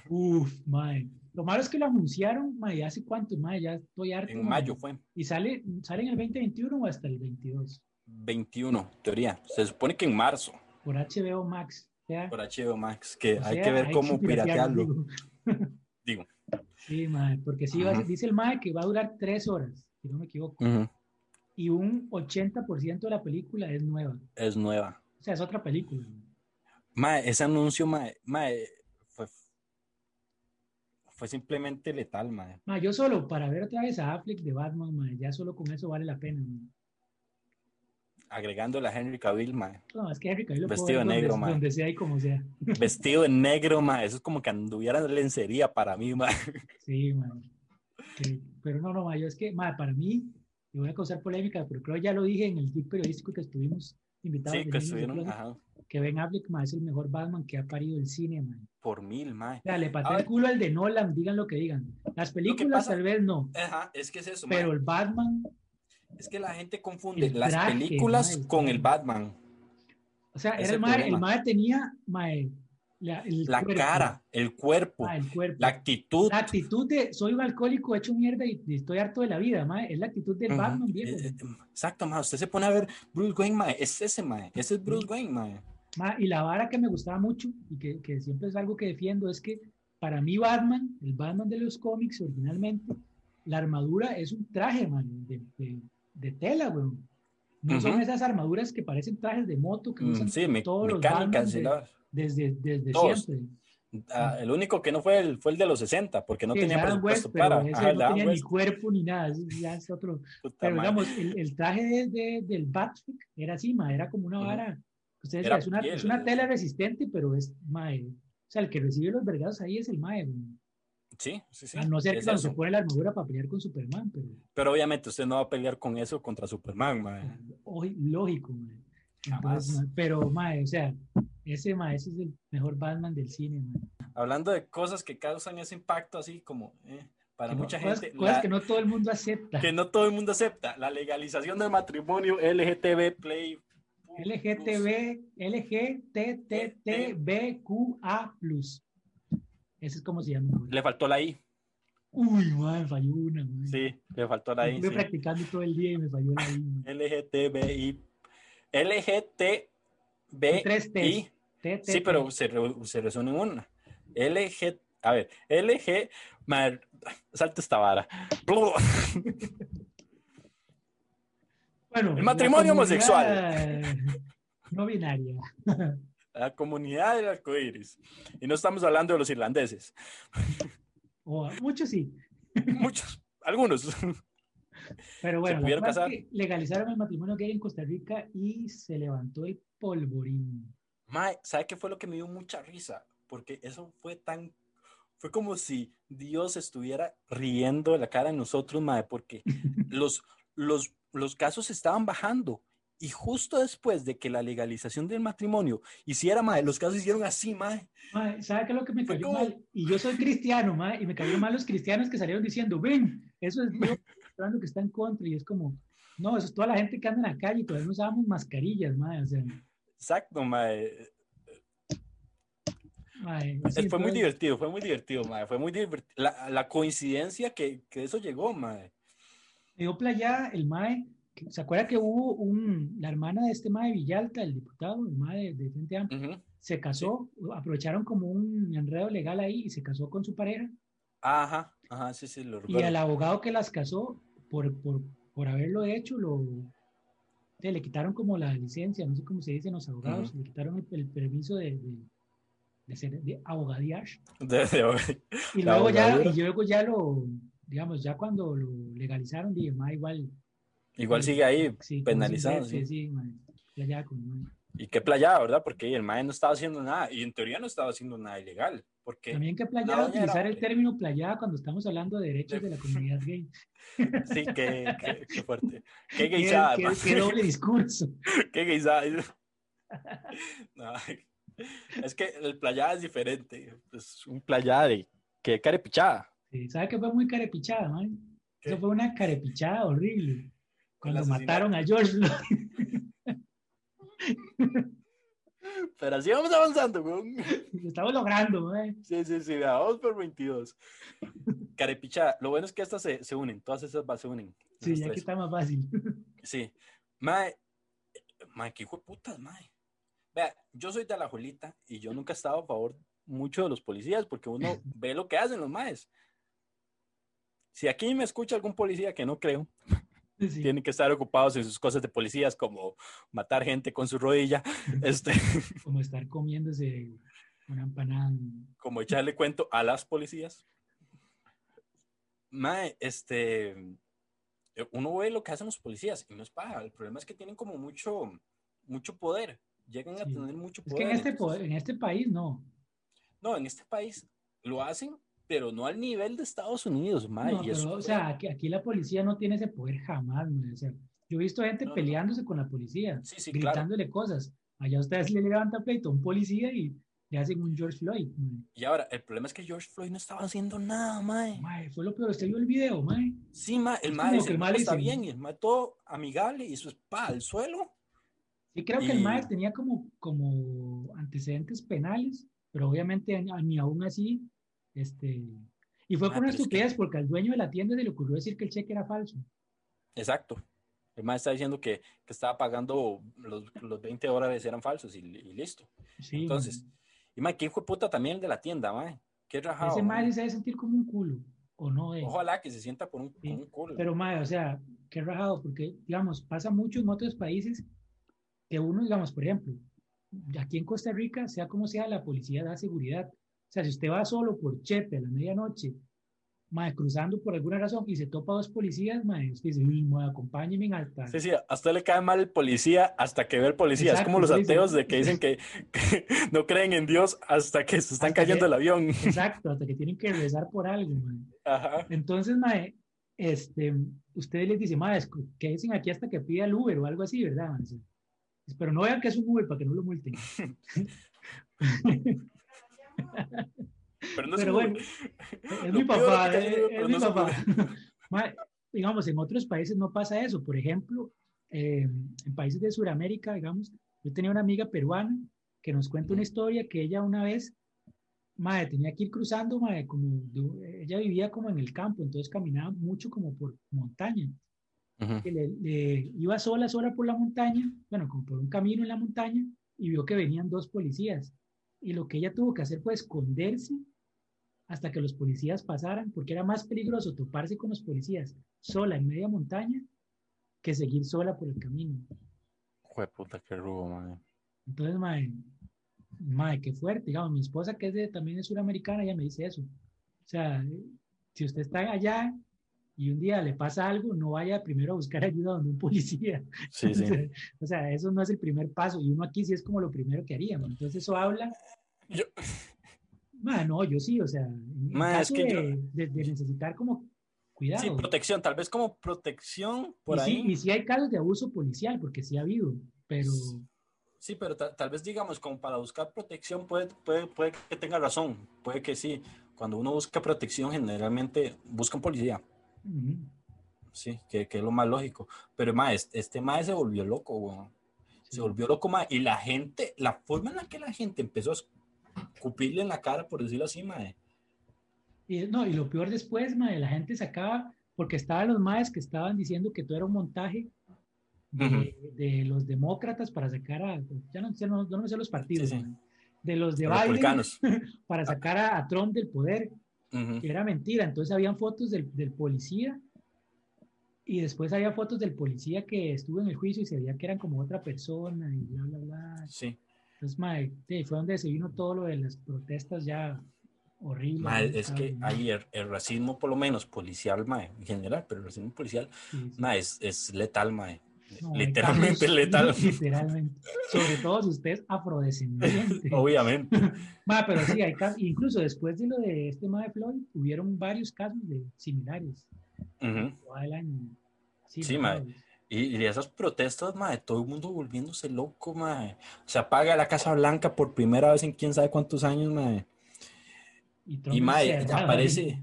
Uf, mae. Lo malo es que lo anunciaron, mae, ¿hace cuánto? Mae, ya estoy harto. En mayo fue. ¿Y sale, sale en el 2021 o hasta el 22? 21, teoría. Se supone que en marzo. Por HBO Max. Por HBO Max, que hay que ver cómo piratearlo. digo. Sí, mae, porque sí, dice el mae que va a durar tres horas, si no me equivoco. Y un 80% de la película es nueva. Es nueva. O sea, es otra película. Mae, ese anuncio, mae, mae fue, simplemente letal, mae. Mae, yo solo para ver otra vez a Affleck de Batman, mae, ya solo con eso vale la pena, mae agregando a Henry Cavill, mae. No, es que Henry Cavill lo Vestido de negro, donde, Donde sea y como sea. Vestido de negro, mae. Eso es como que anduviera en lencería para mí, mae. Sí, mae. pero no, no, mae. Yo es que, mae, para mí, y voy a causar polémica, pero creo que ya lo dije en el tip periodístico que estuvimos invitados. Sí, que estuvieron, ajá. Que Ben Affleck, mae, es el mejor Batman que ha parido el cine, mae. Por mil, mae. O sea, le pateé el culo al de Nolan, digan lo que digan. Las películas tal vez no. Ajá, es que es eso, Pero el Batman es que la gente confunde las películas con el Batman. O sea, era el, mae, el tenía mae, la, cara, el cuerpo, la actitud. La actitud de soy un alcohólico hecho mierda y, estoy harto de la vida, mae. es la actitud del Batman viejo. Eh, eh, exacto, mae. Usted se pone a ver Bruce Wayne, mae. es ese, mae. ese es Bruce Wayne, mae. Y la vara que me gustaba mucho y que, que siempre es algo que defiendo es que para mí Batman, el Batman de los cómics originalmente, la armadura es un traje, man, de, de tela, güey. No son esas armaduras que parecen trajes de moto que mm, usan sí, todos mecánicas, los desde, desde siempre. Ah, el único que no fue el, fue el de los 60, porque no tenía presupuesto para. Ese no tenía ni cuerpo ni nada, ya es otro. pero digamos, el, el traje de, de, del Batfleck era así, ma, era como una vara. Ustedes es, una, es una tela resistente, pero es, ma, o sea, el que recibe los vergados ahí es el mae. Sí, sí, sí. A no ser que cuando se pone la armadura para pelear con Superman. Pero... pero obviamente usted no va a pelear con eso contra Superman, mae. Lógico, mae. pero, mae, o sea, ese, mae, ese es el mejor Batman del cine, mae. Hablando de cosas que causan ese impacto así como... Eh, para mucha gente. Cosas que no todo el mundo acepta. Que no todo el mundo acepta. La legalización del matrimonio LGTB Play. LGTB, LGTTBQA. Ese es como se llama. Le faltó la I. Uy, madre, falló una. Sí, le faltó la I. Estuve practicando todo el día y me falló la I. LGTBI. LGTBI. Tres T. Sí, pero se, se resuena en una. LG. A ver, LG. Mar, salta esta vara. Bueno, el matrimonio homosexual. No binaria la comunidad del arcoíris. Y no estamos hablando de los irlandeses. muchos sí. Muchos, algunos. Pero bueno, legalizaron el matrimonio gay en Costa Rica y se levantó el polvorín. Mae, ¿sabe qué fue lo que me dio mucha risa? Porque eso fue tan fue como si Dios estuviera riendo de la cara de nosotros, mae, porque los, los, los casos estaban bajando y justo después de que la legalización del matrimonio hiciera, mae, los casos hicieron así, mae. mae ¿Sabe qué es lo que me cayó mal? Y yo soy cristiano, mae, y me cayeron mal los cristianos que salieron diciendo, ven, eso es Dios que está en contra, y es como, no, eso es toda la gente que anda en la calle y todavía no usábamos mascarillas, mae, o sea. Exacto, mae. Mae, sí, fue muy divertido, fue muy divertido, mae. Fue muy divertido. La, la coincidencia que, que eso llegó, mae. Me dio playa el MAE. ¿Se acuerda que hubo un, la hermana de este MAE Villalta, el diputado, el MAE de, Frente Amplio, se casó, aprovecharon como un enredo legal ahí y se casó con su pareja. Ajá, ajá, sí, sí, lo Y recuerdo. al abogado que las casó, por, por, por haberlo hecho, lo, le quitaron como la licencia, no sé cómo se dicen los abogados, le quitaron el, el permiso de, de, de ser de abogadías. De- de- Y luego, ya, y luego ya lo, digamos, ya cuando lo legalizaron, dije, ma, igual. igual sí, sigue ahí sí, penalizado, sí. sí, ma, playada con. Y qué playada, ¿verdad? Porque el mae no estaba haciendo nada. Y en teoría no estaba haciendo nada ilegal. Porque También La playada era utilizar el término playada cuando estamos hablando de derechos De- de la comunidad gay. sí, qué, qué, qué fuerte. Qué Qué, gaysada, qué- qué doble discurso. Qué gaysada. No, es que el playada es diferente. Es un playada de que carepichada. Sí, ¿Sabe que fue muy carepichada, man? ¿Qué? Eso fue una carepichada horrible. Cuando mataron a George Floyd. Pero así vamos avanzando, weón. Lo estamos logrando, man. Sí, sí, sí, vamos por 22. Carepichada. Lo bueno es que estas se, se unen, todas esas se unen. Sí, ya que está más fácil. Sí. Mae, mae, qué hijo de putas, mae. Vea, yo soy de la Jolita y yo nunca he estado a favor mucho de los policías porque uno ve lo que hacen los maes. Si aquí me escucha algún policía que no creo, Sí. tienen que estar ocupados en sus cosas de policías como matar gente con su rodilla, este, Como estar comiéndose una empanada. como echarle cuento a las policías. Mae, este, uno ve lo que hacen los policías y no es paja. El problema es que tienen como mucho, mucho poder. Llegan a tener mucho Es poder. que en este, entonces- po- en este país no. No, en este país lo hacen, pero no al nivel de Estados Unidos, mae. No, y eso pero, o sea, aquí, aquí la policía no tiene ese poder jamás, man. O sea, yo he visto gente No, no. peleándose con la policía, sí, sí, claro. gritándole cosas. Allá ustedes le levantan pleito a un policía y le hacen un George Floyd. man. Y ahora, el problema es que George Floyd no estaba haciendo nada, mae. Mae, fue lo peor. ¿Usted vio el video, mae? Sí, mae, el Es mae dice, el "No, mae está bien, y el mae todo amigable y su espada al suelo. Sí, creo que el Y- mae tenía como, como antecedentes penales, pero obviamente ni aún así, este... Y fue Ah, por una pero es que- estupidez, porque al dueño de la tienda se le ocurrió decir que el cheque era falso. Exacto. El mae está diciendo que, que estaba pagando los, los 20 dólares eran falsos y, y listo. Sí, Entonces, mae. y mae, qué hijo de puta también el de la tienda, mae. Qué rajado. ese mae se debe sentir como un culo, o no, eh. Ojalá que se sienta por un, Sí, un culo. Pero, mae, o sea, qué rajado, porque, digamos, pasa mucho en otros países que uno, digamos, por ejemplo, aquí en Costa Rica, sea como sea, la policía da seguridad. O sea, si usted va solo por Chepe a la medianoche, mae, cruzando por alguna razón y se topa dos policías, mae, usted dice, uy, mae, acompáñenme hasta... Sí, sí, a usted le cae mal el policía hasta que ve el policía. es como los ateos de que dicen que, que no creen en Dios hasta que se están cayendo que- el avión. Exacto, hasta que tienen que rezar por algo, mae. Ajá. Entonces, mae, este, ustedes les dicen, mae, que dicen aquí hasta que pida el Uber o algo así, ¿verdad? mae? Pero no vean que es un Uber para que no lo multen. Pero no Pero bueno, es mi papá, es, mi papá. Mae, digamos, en otros países no pasa eso. Por ejemplo, eh, en países de Sudamérica, digamos, yo tenía una amiga peruana que nos cuenta una historia que ella una vez, mae, tenía que ir cruzando, mae, como, ella vivía como en el campo, entonces caminaba mucho como por montaña. Que le, le- iba sola, sola por la montaña, bueno, como por un camino en la montaña, y vio que venían dos policías. Y lo que ella tuvo que hacer fue esconderse hasta que los policías pasaran, porque era más peligroso toparse con los policías sola en media montaña que seguir sola por el camino. Jue puta, qué rubo, man. Entonces, mae, mae, qué fuerte. Digamos, mi esposa, que es de, también es suramericana, ella me dice eso. O sea, si usted está allá y un día le pasa algo, no vaya primero a buscar ayuda donde un policía. Sí, sí. O sea, eso no es el primer paso. Y uno aquí sí es como lo primero que haría. ¿no? Entonces, eso habla. Yo- Ma, no, yo sí, o sea, en Ma, es caso que de, yo- de- de necesitar como cuidado. Sí, protección, tal vez como protección por y, ahí. sí, y sí hay casos de abuso policial, porque sí ha habido, pero Sí, pero ta- tal vez digamos, como para buscar protección, puede, puede, puede que tenga razón, puede que sí. Cuando uno busca protección, generalmente busca un policía, sí, que, que es lo más lógico. Pero ma, este, mae se volvió loco, weón. sí. se volvió loco, ma, y la gente, la forma en la que la gente empezó a cupirle en la cara, por decirlo así, mae. Y, no, y lo peor después, mae, la gente sacaba, porque estaban los maes que estaban diciendo que todo era un montaje de, de los demócratas para sacar a, ya no, no, no sé los partidos, Sí, sí. mae, de los de Biden para sacar a, a Trump del poder, Que era mentira. Entonces habían fotos del, del policía y después había fotos del policía que estuvo en el juicio y se veía que eran como otra persona y bla, bla, bla. Sí. Entonces, sí, fue donde se vino todo lo de las protestas ya ¿no? es que ahí el, el racismo, por lo menos policial, mae, en general, pero el racismo policial, sí, sí. mae, es, es letal, mae. No, Literalmente letal. Literalmente. Sobre todo si usted es afrodescendiente. Obviamente. Ma, pero sí, hay casos, incluso después de lo de este ma de Floyd, hubieron varios casos de similares. Año. Sí, mae. Y, y esas protestas, mae, todo el mundo volviéndose loco, mae. Se apaga la Casa Blanca por primera vez en quién sabe cuántos años, mae. Y, mae, encerrado aparece.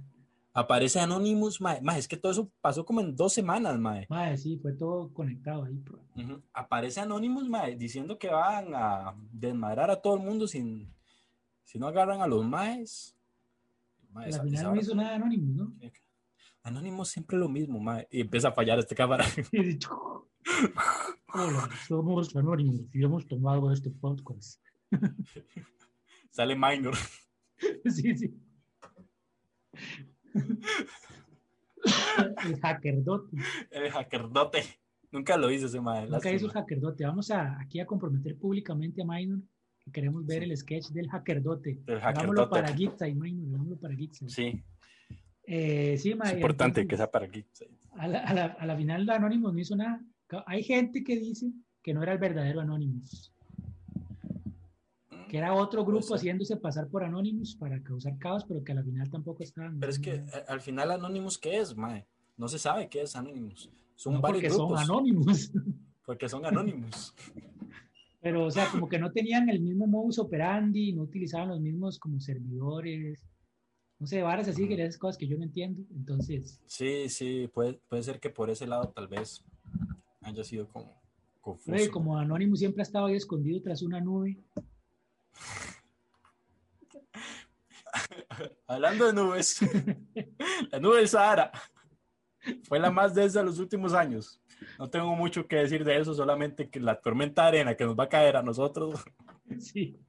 Aparece Anonymous, mae. Mae, es que todo eso pasó como en dos semanas, mae. Ma, sí, fue todo conectado ahí. pues. Aparece Anonymous, mae, diciendo que van a desmadrar a todo el mundo sin, si no agarran a los maes. Mae, Al final no hizo nada Anonymous, ¿no? Anonymous siempre lo mismo, mae. Y empieza a fallar esta cámara. Hola, somos Anonymous y hemos tomado este podcast. Sale Minor. Sí, sí. El hackerdote. El hackerdote. Nunca lo hice ese mae. Nunca hizo el hackerdote. Vamos a, aquí a comprometer públicamente a Minor que queremos ver Sí. el sketch del hackerdote. Del hackerdote. para Gitsa y Minor, hagámoslo para Gitsa. Sí, Eh, sí, ma, es y importante que sea para sí. A la, a, la, a la final Anonymous no hizo nada. Hay gente que dice que no era el verdadero Anonymous, que era otro grupo haciéndose pasar por Anonymous para causar caos, pero que a la final tampoco estaban. Pero es que al final Anonymous, ¿qué es, mae? No se sabe qué es Anonymous. Son no varios porque son grupos. Anonymous. porque son Anonymous. Pero, o sea, como que no tenían el mismo modus operandi, no utilizaban los mismos como servidores, no sé, varas así, que esas cosas que yo no entiendo. Entonces, Sí, sí, puede, puede ser que por ese lado tal vez haya sido como confuso. oye, como Anonymous siempre ha estado ahí escondido tras una nube, Hablando de nubes, la nube del Sahara fue la más densa de los últimos años. No tengo mucho que decir de eso, solamente que la tormenta de arena que nos va a caer a nosotros. sí.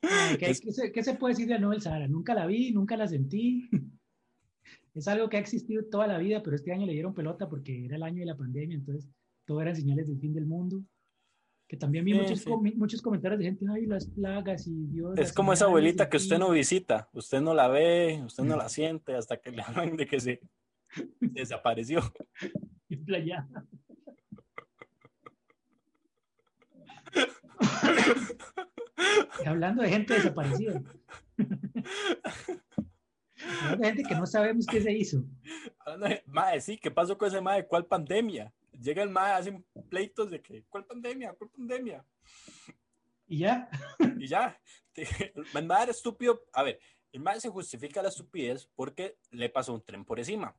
¿Qué, qué se, qué se puede decir de la nube del Sahara? Nunca la vi, nunca la sentí. Es algo que ha existido toda la vida, pero este año le dieron pelota porque era el año de la pandemia, entonces todo eran señales del fin del mundo. Que también vi Sí, muchos, sí. com- muchos comentarios de gente, ay, las plagas y Dios. Es como esa abuelita que usted fin". no visita, usted no la ve, usted no la siente hasta que le hablan de que se desapareció. y playa. Y hablando de gente desaparecida. hablando de gente que no sabemos qué se hizo. Mae, sí, ¿qué pasó con ese mae? ¿Cuál pandemia? Llega el mae, hacen pleitos de que, ¿cuál pandemia? ¿Cuál pandemia? Y ya, Y ya, el mae era estúpido. A ver, el mae se justifica la estupidez porque le pasó un tren por encima.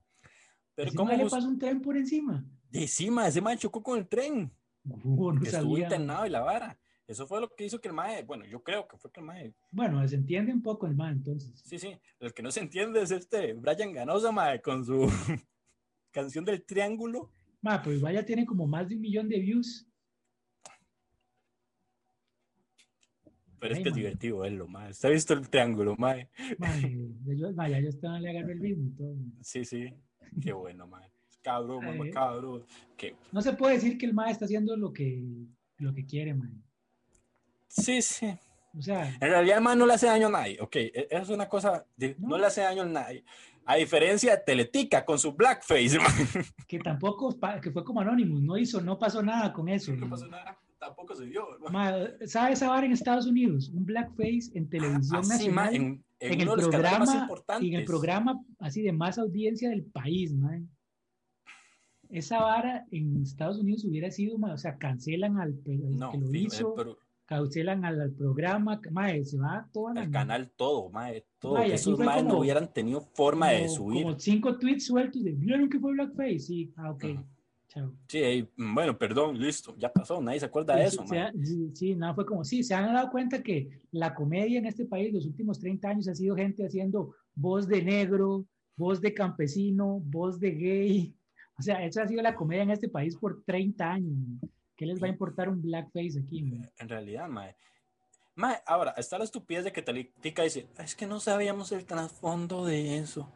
Pero ese ¿cómo mae le pasó un tren por encima. de encima? Ese mae chocó con el tren. Uh, no estuvo internado y la vara. Eso fue lo que hizo que el mae, bueno, yo creo que fue que el mae, Bueno, se entiende un poco el mal entonces. sí, sí, el que no se entiende es este Brian Ganosa, mae, con su canción del triángulo. Ma, pues igual ya tiene como más de un millón de views. Pero es que es divertido verlo, mae. ¿Usted ha visto el triángulo, mae? Ma, yo, ma, ya yo estaba, le agarré el ritmo y todo. ma. Sí, sí. Qué bueno, mae. Cabrón, mamá, cabrón. Qué... No se puede decir que el ma está haciendo lo que, lo que quiere, ma. Sí, sí. O sea, En realidad, mae, no le hace daño a nadie. Ok, e- eso es una cosa, de- no. No. le hace daño a nadie. A diferencia de Teletica con su blackface, mae. que tampoco, que fue como Anonymous, no hizo, no pasó nada con eso. No pasó nada, tampoco se dio. ¿Sabes esa vara en Estados Unidos? Un blackface en televisión Así, mae, nacional. en, en en, el uno de los canales más programa, en el programa así de más audiencia del país, man. Esa vara en Estados Unidos hubiera sido, o sea, cancelan al, al No, que lo hizo, el, cancelan al, al programa, mae, se va toda la el canal todo, mae, todo. Mae, Esos maes no hubieran tenido forma de como- subir. Como cinco tweets sueltos de, ¿vieron que fue blackface? Sí, ah, ok. Ujú. Chao. Sí, bueno, perdón, listo, ya pasó, nadie se acuerda de eso. Sí, sí, sí, nada, fue como, sí, se han dado cuenta que la comedia en este país los últimos 30 años ha sido gente haciendo voz de negro, voz de campesino, voz de gay. O sea, esa ha sido la comedia en este país por 30 años. ¿Qué les va a importar un blackface aquí? En realidad, mae. Mae, ahora, está la estupidez de que Talitica dice, es que no sabíamos el trasfondo de eso.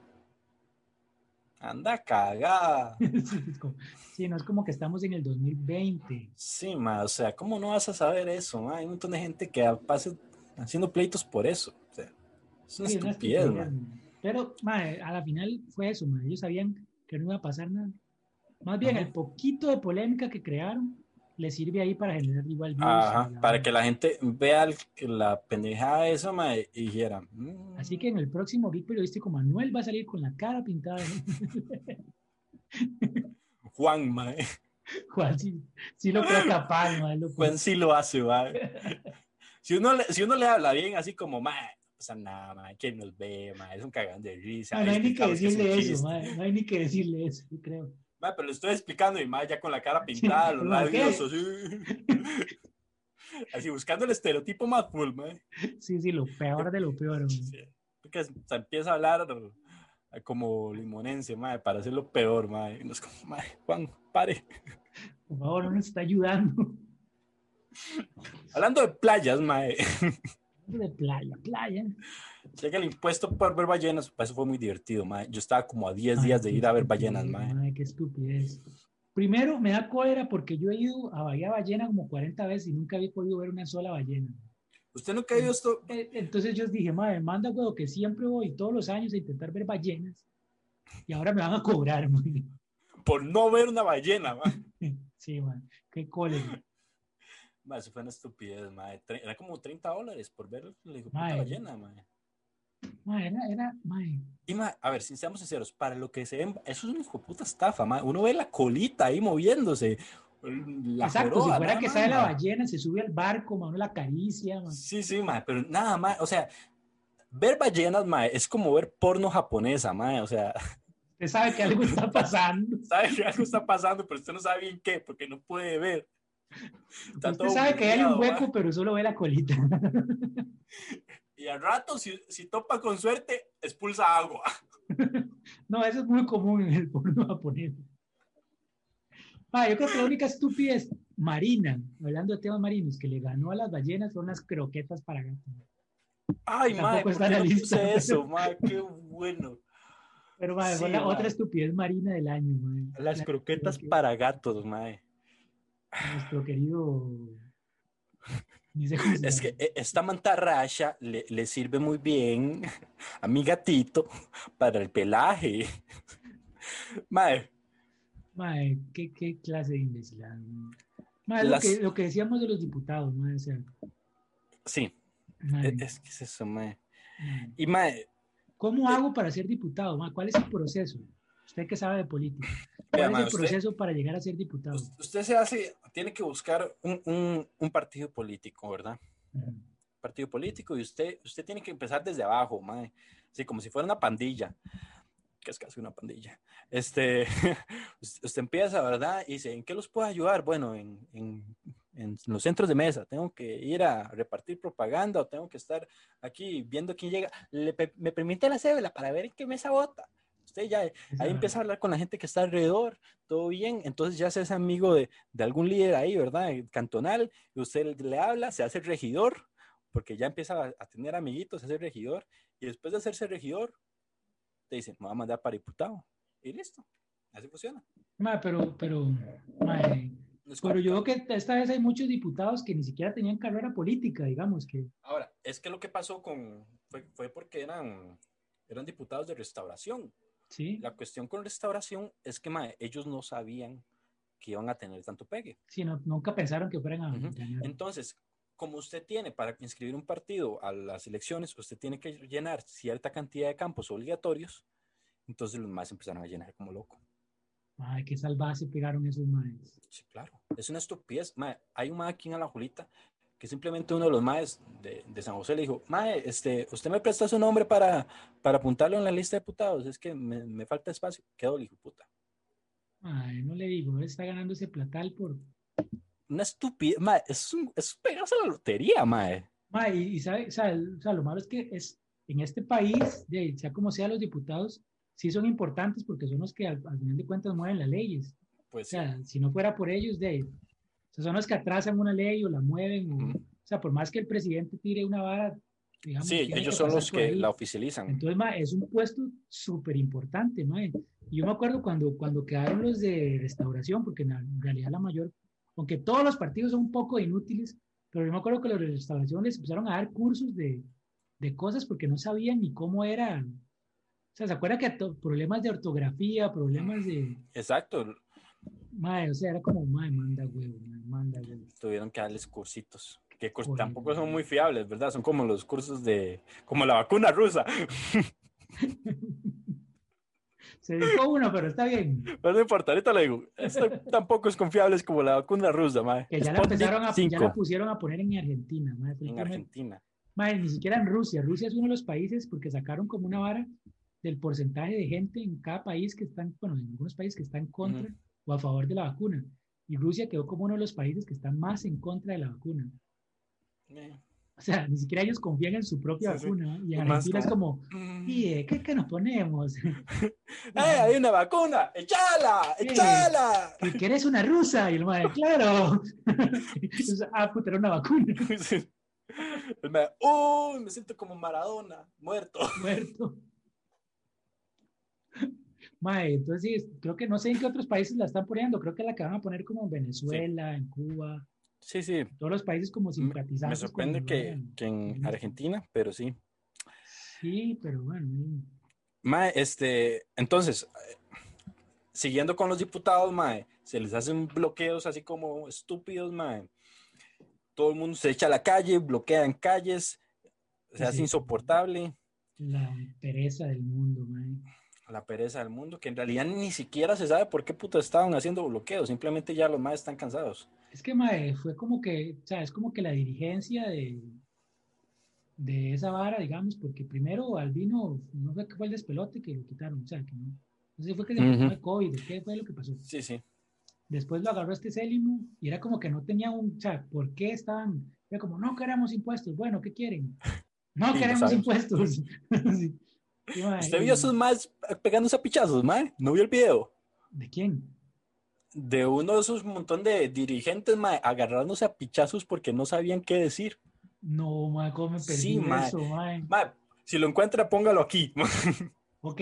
Anda cagada. sí, no es como que estamos en el 2020. Sí, ma, o sea, ¿cómo no vas a saber eso? Ma? Hay un montón de gente que pasa haciendo pleitos por eso. O sea, es una estupidez, ma. Pero, ma, a la final fue eso, ma. Ellos sabían que no iba a pasar nada. Más bien, el poquito de polémica que crearon le sirve ahí para generar igual Ajá, para que la gente vea la pendejada de eso ma, y dijera. Mm". Así que en el próximo Geek Periodístico Manuel va a salir con la cara pintada. Juan, mae. Juan sí, sí lo creo capaz, mae. Juan sí lo hace, mae. Si uno, le, si uno le habla bien, así como, mae, o sea, nada, mae, ¿quién nos ve, mae? Es un cagán de risa. No, no hay ni que decirle eso, mae. No hay ni que decirle eso, yo creo pero le estoy explicando y más ya con la cara pintada, los labios así. así buscando el estereotipo más full. Sí, sí, lo peor de lo peor. porque se empieza a hablar como limonense, mae, para hacer lo peor, mae. No es como, Juan, pare. Por favor, no nos está ayudando. Hablando de playas, mae. De playa, playa. Llega el impuesto por ver ballenas, eso fue muy divertido, mae. Yo estaba como a 10 días de ir a ver ballenas, mae. Ay, qué estupidez. Primero, me da cólera porque yo he ido a Bahía Ballena como 40 veces y nunca había podido ver una sola ballena. ¿Usted nunca ha ido esto? Entonces yo dije, madre, manda huevo que siempre voy todos los años a intentar ver ballenas y ahora me van a cobrar. Por no ver una ballena, mae. Sí, man, qué cólera. eso fue una estupidez, mae. Era como 30 dólares por ver la ballena, mae. Ma, era, era, Y ma, a ver, si seamos sinceros, para lo que se ven, eso es una puta estafa, ma. Uno ve la colita ahí moviéndose. La Exacto, si fuera que sale la ballena, se sube al barco, ma, uno la acaricia, ma. Sí, sí, ma, pero nada más, o sea, ver ballenas, ma, es como ver porno japonesa, ma, o sea. Usted sabe que algo está pasando. sabe que algo está pasando, pero usted no sabe bien qué, porque no puede ver. usted sabe que hay un hueco, pero solo ve la colita. y al rato, si, si topa con suerte, expulsa agua. no, eso es muy común en el porno japonés. Ah, yo creo que la única estupidez marina, hablando de temas marinos, que le ganó a las ballenas son las croquetas para gatos. Ay, madre, ¿por qué no puse eso? Madre, qué bueno. Pero, madre, fue la otra estupidez marina del año, madre. Las croquetas para gatos, madre. Nuestro querido es que e, esta mantarraya le, le, sirve muy bien a mi gatito para el pelaje. Mae. Mae, ¿qué, qué clase de imbecilidad. Mae, lo, que, lo que decíamos de los diputados, mae. O sea, sí. E, es que es eso, mae. Y mae. ¿Cómo hago para ser diputado? Mae? ¿Cuál es el proceso? Usted que sabe de política. ¿Cuál es el proceso para llegar a ser diputado? Usted se hace, tiene que buscar un, un, partido político, ¿verdad? Partido político y usted, usted tiene que empezar desde abajo, mae. Así como si fuera una pandilla, que es casi una pandilla. Este, usted empieza, ¿verdad? Y dice, ¿en qué los puedo ayudar? Bueno, en, en, en los centros de mesa, tengo que ir a repartir propaganda o tengo que estar aquí viendo quién llega. ¿Me permite la cédula para ver en qué mesa vota? Usted ya ahí empieza a hablar con la gente que está alrededor, todo bien, entonces ya se hace amigo de, de algún líder ahí, ¿verdad? Cantonal, y usted le habla, se hace regidor, porque ya empieza a, tener amiguitos, se hace regidor, y después de hacerse regidor, te dicen, me va a mandar para diputado, y listo, así funciona. Ma, pero, pero, ma, pero yo creo que esta vez hay muchos diputados que ni siquiera tenían carrera política, digamos que. Ahora, es que lo que pasó con, fue, fue porque eran, eran diputados de restauración. La cuestión con restauración es que ellos no sabían que iban a tener tanto pegue. Sí, nunca pensaron que fueran a... Entonces, como usted tiene para inscribir un partido a las elecciones, usted tiene que llenar cierta cantidad de campos obligatorios, entonces los más empezaron a llenar como loco. Ay, qué salvaje pegaron esos maes. Sí, claro. Es una estupidez. hay un mae aquí en la Julita que simplemente uno de los maes de, de, San José le dijo, mae, este, usted me presta su nombre para, para apuntarlo en la lista de diputados, es que me, me falta espacio. Quedó el hijo puta. Ay, no le digo, está ganando ese platal por... Una estupidez, mae, es, un, es pegarse a la lotería, mae. Mae, y, y sabe, o sea, o lo malo es que es, en este país, de, sea como sea, los diputados sí son importantes porque son los que al, al final de cuentas mueven las leyes. O Pues sí. sea, si no fuera por ellos, de, o sea, son los que atrasan una ley o la mueven. o, sea, por más que el presidente tire una vara, digamos, Sí, ellos son los que ahí. la oficializan. Entonces, ma, es un puesto súper importante, ¿no? Y yo me acuerdo cuando, cuando quedaron los de restauración, porque en, realidad la mayor, aunque todos los partidos son un poco inútiles, pero yo me acuerdo que los de restauración les empezaron a dar cursos de, de cosas porque no sabían ni cómo era. O sea, ¿se acuerda que problemas de ortografía, problemas de... Exacto, Mae, o sea, era como, mae, manda huevo, huevo. Tuvieron que darles cursitos. Que curs- tampoco son muy fiables, ¿verdad? Son como los cursos de, como la vacuna rusa. Se dedicó uno, pero está bien. Pero no importa, ahorita le digo, esto tampoco es confiable, es como la vacuna rusa, mae. Que ya la empezaron a, ya 5 la pusieron a poner en Argentina, mae, en Argentina. Madre, ni siquiera en Rusia. Rusia es uno de los países porque sacaron como una vara del porcentaje de gente en cada país que están, bueno, en algunos países que están contra Ujú. o a favor de la vacuna. Y Rusia quedó como uno de los países que están más en contra de la vacuna. Eh, O sea, ni siquiera ellos confían en su propia Sí, sí. vacuna. Y Argentina es como, mm. ¿y eh, qué, qué nos ponemos? ¡Eh, hay una vacuna! ¡Echala! Sí. ¡Echala! ¿Que que eres una rusa? Y el madre, claro. Entonces, ah, puta, era una vacuna. El ¡Uy! Me siento como Maradona, muerto. muerto. Mae, entonces sí, creo que no sé en qué otros países la están poniendo, creo que la que van a poner como en Venezuela, en Cuba, Sí, sí. todos los países como simpatizantes. me sorprende que, que en Argentina, pero sí. Sí, pero bueno. Mae, este, entonces, eh, siguiendo con los diputados, mae, se les hacen bloqueos así como estúpidos, mae. Todo el mundo se echa a la calle, bloquean calles, se hace insoportable La pereza del mundo, mae. La pereza del mundo, que en realidad ni siquiera se sabe por qué puta estaban haciendo bloqueos, simplemente ya los más están cansados. Es que, mae, fue como que, o sea, es como que la dirigencia de, de esa vara, digamos, porque primero Albino, no fue que fue el despelote que lo quitaron, o sea, que no, no sé si fue que se Ujú. enfermó de COVID, ¿qué fue lo que pasó? Sí, sí. Después lo agarró este Célimo y era como que no tenía un, o sea, ¿por qué estaban? Era como, no queremos impuestos. Bueno, ¿qué quieren? No Sí, queremos impuestos. Sí. ¿Usted vio a esos más pegándose a pichazos, mae? ¿No vio el video? ¿De quién? De uno de esos montón de dirigentes, mae, agarrándose a pichazos porque no sabían qué decir. No, mae, ¿cómo me perdí Sí, mae. eso, mae? Mae, si lo encuentra, póngalo aquí. Ok.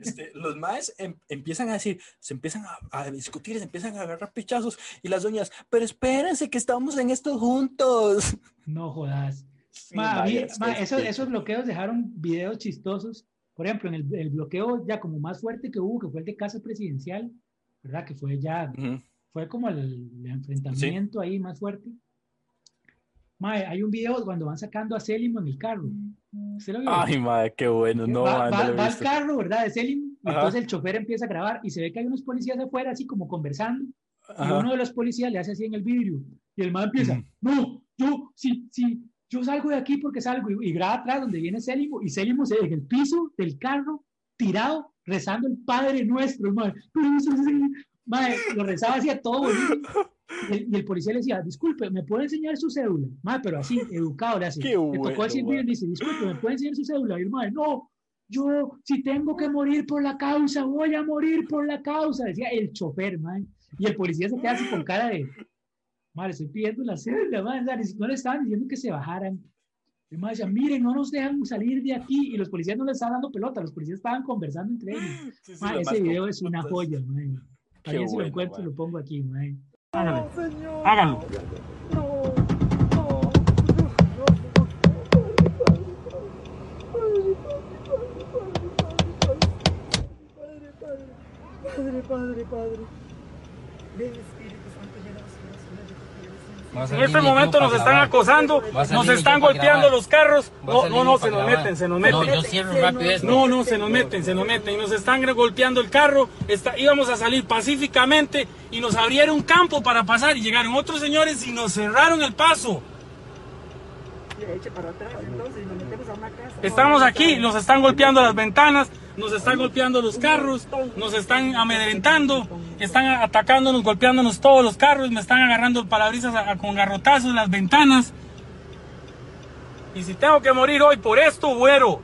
Este, los maes em- empiezan a decir, se empiezan a, a discutir, se empiezan a agarrar pichazos y las doñas, pero espérense que estamos en esto juntos. No jodas. Sí, Ma, es ma, esos, esos bloqueos dejaron videos chistosos. Por ejemplo, en el, el bloqueo ya como más fuerte que hubo, que fue el de Casa Presidencial, ¿verdad? Que fue ya, Ujú. fue como el, el enfrentamiento ahí más fuerte. Mae, hay un video cuando van sacando a Célimo en el carro. ¿Usted lo vio? Ay, madre, qué bueno, no, va, mae, no va- va al carro, ¿verdad? De y Ajá. entonces el chofer empieza a grabar y se ve que hay unos policías afuera así como conversando y Ajá. uno de los policías le hace así en el vidrio y el man empieza, Ujú. no, yo, sí, sí, yo salgo de aquí porque salgo y, y graba atrás donde viene Célimo y Célimo se en el piso del carro tirado rezando el Padre Nuestro, es- mae, lo rezaba así a todo y el, y el policía le decía, disculpe, ¿me puede enseñar su cédula? Mae, pero así, educado le hace. Qué le tocó bueno, el y dice, disculpe, ¿me puede enseñar su cédula? Y el mae, no, yo, si tengo que morir por la causa, voy a morir por la causa, decía el chofer, man. Y el policía se queda así con cara de, madre, estoy pidiendo la cédula, ni- no le estaban diciendo que se bajaran. Y decía, miren, no nos dejan salir de aquí. Y los policías no le estaban dando pelota, los policías estaban conversando entre ellos. Sí, ese video es una joya, man. Qué También si lo bueno, encuentro, lo pongo aquí. Señor. Hágalo. No, Padre, padre, padre. Ven Espíritu Santo, llena En este momento nos están acosando, nos están golpeando los carros. No, no, no, se nos meten, se nos No, meten. yo cierro rápido esto. No, no, se nos meten, se nos meten y nos están golpeando el carro. Está- íbamos a salir pacíficamente y nos abrieron campo para pasar y llegaron otros señores y nos cerraron el paso. Estamos aquí, nos están golpeando las ventanas, nos están golpeando los carros, nos están amedrentando, están atacándonos, golpeándonos todos los carros, me están agarrando el parabrisas a- a- con garrotazos las ventanas. Y si tengo que morir hoy por esto, güero.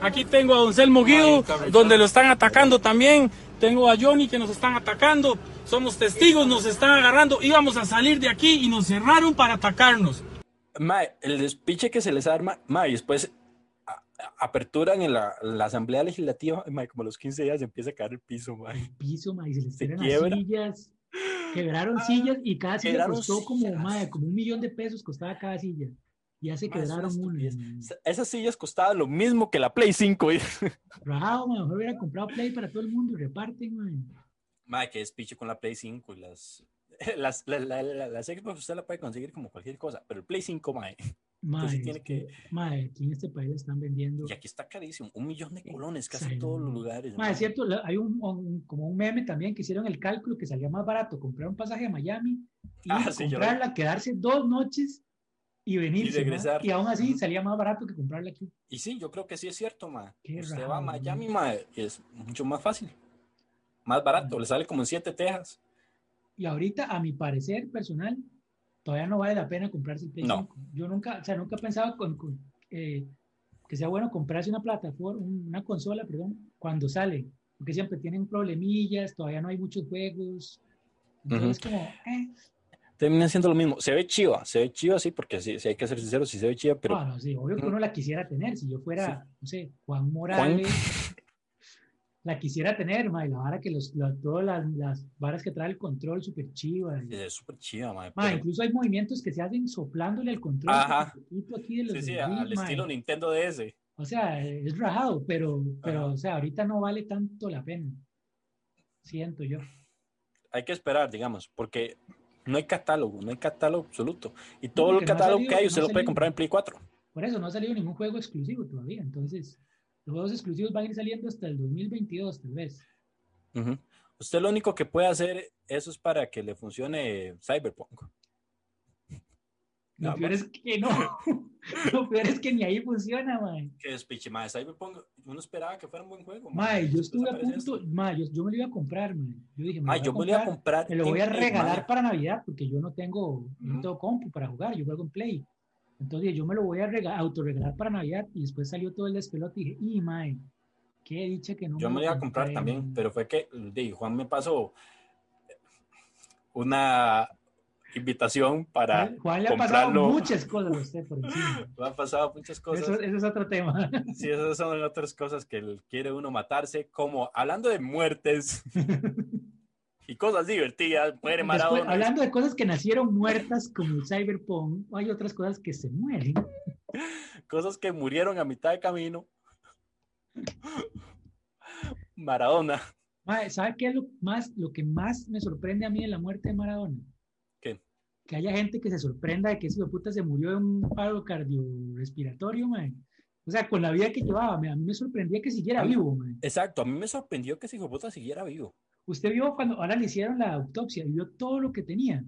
Aquí tengo a Don Selmo Guido, donde lo están atacando también. Tengo a Johnny que nos están atacando. Somos testigos, nos están agarrando. Íbamos a salir de aquí y nos cerraron para atacarnos. Mae, el despiche que se les arma, mae, después aperturan en la, la Asamblea Legislativa, mae, como a los 15 días empieza a caer el piso, mae. El piso, mae, se les Se las sillas. Quebraron sillas y cada silla costó como, mae, como un millón de pesos costaba cada silla. Y ya se Mae, es una quebraron una. estupidez. Esas sillas costaban lo mismo que la Play 5. y- Rajado, mejor hubiera comprado Play para todo el mundo y reparten, mae. Mae, que despiche con la Play 5 y las... Las, la, la, la- las Xbox usted la puede conseguir como cualquier cosa, pero el Play 5, mae, Mae, tiene que, mae, aquí en este país están vendiendo. y aquí está carísimo, un millón de colones casi en todos los lugares. Mae, es cierto, hay un, un- como un meme también que hicieron el cálculo que salía más barato comprar un pasaje a Miami y Ah, sí, yo comprarla, quedarse dos noches y venirse. mae. regresar. Y aún así salía más barato que comprarla aquí. Y sí, yo creo que sí es cierto, mae. Qué Usted va a raro. Miami, mae, y es mucho más fácil. Más barato, le sale como en 7 tejas. Y ahorita, a mi parecer personal, todavía no vale la pena comprarse el Play No. 5. Yo nunca, o sea, nunca he pensado con, con, eh, que sea bueno comprarse una plataforma, una consola, perdón, cuando sale. Porque siempre tienen problemillas, todavía no hay muchos juegos. Entonces, como, eh, Termina siendo lo mismo. Se ve chiva, se ve chiva, sí, porque sí, sí hay que ser sincero, sí se ve chiva, pero ah, no, sí, obvio que uno la quisiera tener. Si yo fuera, no sé, Juan Morales, la quisiera tener, ma, y la vara que los, la- todas las, las varas que trae el control súper chiva. es súper chiva, mae. Pero- incluso hay movimientos que se hacen soplándole al control. Ajá. aquí de los Sí, sí, al estilo Nintendo DS. O sea, es rajado, pero, pero Ajá. o sea, ahorita no vale tanto la pena. Siento yo. Hay que esperar, digamos, porque no hay catálogo, no hay catálogo absoluto. Y todo el no catálogo salido- que hay, usted lo puede comprar en Play 4. Por eso no ha salido ningún juego exclusivo todavía. Entonces, los juegos exclusivos van a ir saliendo hasta el 2022, tal vez. Ujú. Usted lo único que puede hacer, eso es para que le funcione Cyberpunk. Lo peor es que no. Lo peor es que ni ahí funciona, man. Que despiche, mae. Cyberpunk, uno esperaba que fuera un buen juego. Mae, yo estuve a punto, mae, yo, yo me lo iba a comprar, man. Yo dije, me, lo yo me voy lo iba a comprar, me lo voy a regalar para Navidad porque yo no tengo, no tengo compu para jugar, yo juego en Play. Entonces yo me lo voy a rega- autorregalar para Navidad y después salió todo el despelote y dije, y mae, qué dicha que no Yo me lo iba a comprar también, mae". pero fue que di, Juan me pasó una invitación para Juan, Juan le ha pasado muchas cosas a usted por encima. Me han pasado muchas cosas. Eso, eso es otro tema. Sí, esas son otras cosas que quiere uno matarse, como hablando de muertes y cosas divertidas, muere Después, Maradona. hablando de cosas que nacieron muertas como el Cyberpunk, hay otras cosas que se mueren. cosas que murieron a mitad de camino. Maradona. ¿Sabe qué es lo, más, lo que más me sorprende a mí de la muerte de Maradona? ¿Qué? Que haya gente que se sorprenda de que ese hijo de puta se murió de un paro cardiorrespiratorio, mae. O sea, con la vida que llevaba, a mí me sorprendía que siguiera mí- vivo, mae. Exacto, a mí me sorprendió que ese hijo de puta siguiera vivo. Usted vio cuando ahora le hicieron la autopsia y vio todo lo que tenía.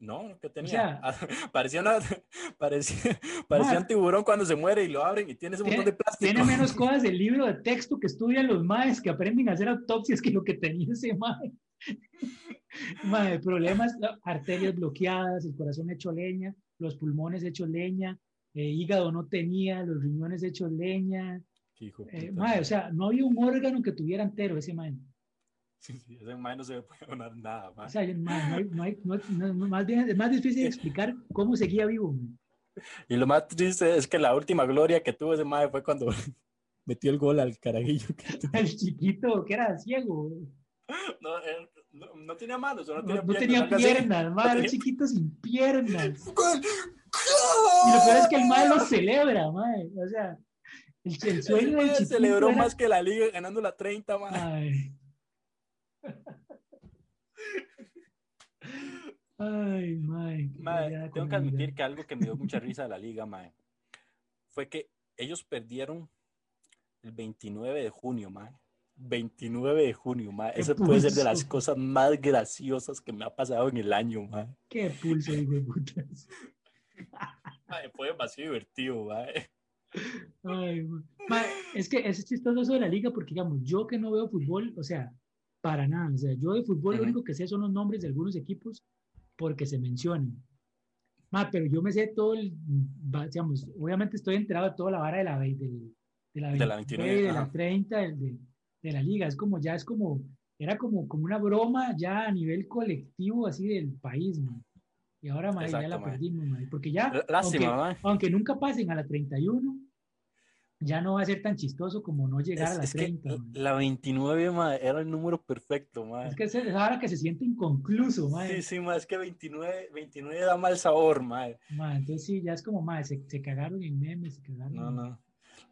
No, que tenía. sea- parecía, una, parecía, parecía un tiburón cuando se muere y lo abren y tiene ese montón de plástico. tiene menos cosas del libro de texto que estudian los maes que aprenden a hacer autopsias que lo que tenía ese mae. Mae, problemas, arterias bloqueadas, el corazón hecho leña, los pulmones hechos leña, eh, hígado no tenía, los riñones hechos leña. Hijo Eh, mae, o sea, no había un órgano que tuviera entero ese mae. Sí, sí, ese mae no se puede donar nada, mae. O sea, más bien es más difícil explicar cómo seguía vivo. Y lo más triste es que la última gloria que tuvo ese mae fue cuando metió el gol al carajillo. El chiquito que era ciego. No, él no, no tenía manos, no tenía no piernas. tenía así. piernas, tenía- chiquito sin piernas. Y lo peor es que el mae lo celebra, mae. O sea, el, el sueño del chiquito celebró era- más que la liga ganando la 30, mae. Ay. Ay, mae. Mae, tengo que vida. admitir que algo que me dio mucha risa de la liga, mae, fue que ellos perdieron el 29 de junio, mae. 29 de junio, mae. Eso puede ser de pulso. las cosas más graciosas que me ha pasado en el año, mae. Qué pulso, hijo de putas. Mae, fue demasiado divertido, mae. Ay, ma. Ma, es que es chistoso eso de la liga porque, digamos, yo que no veo fútbol, o sea, para nada. O sea, yo de fútbol lo Ujú. único que sé son los nombres de algunos equipos porque se mencionan. Ma, pero yo me sé todo el, digamos, obviamente estoy enterado de toda la vara de la, del- de la, De la 29, 29, de la ajá. 30, del- de, de la liga. Es como, ya es como, era como, como una broma ya a nivel colectivo así del país, ma. Y ahora, ma, ya Exacto, la ma. perdimos, ma, porque ya, Lástima, aunque, aunque nunca pasen a la 31, ya no va a ser tan chistoso como no llegar a Es, la es que 30. ma. la 29, mae, era el número perfecto, mae. Es que es ahora que se siente inconcluso, ma. Sí, sí, mae, es que 29, 29 da mal sabor, mae. Ma, entonces sí, ya es como, ma, se, se cagaron en memes, se cagaron. No, en- no.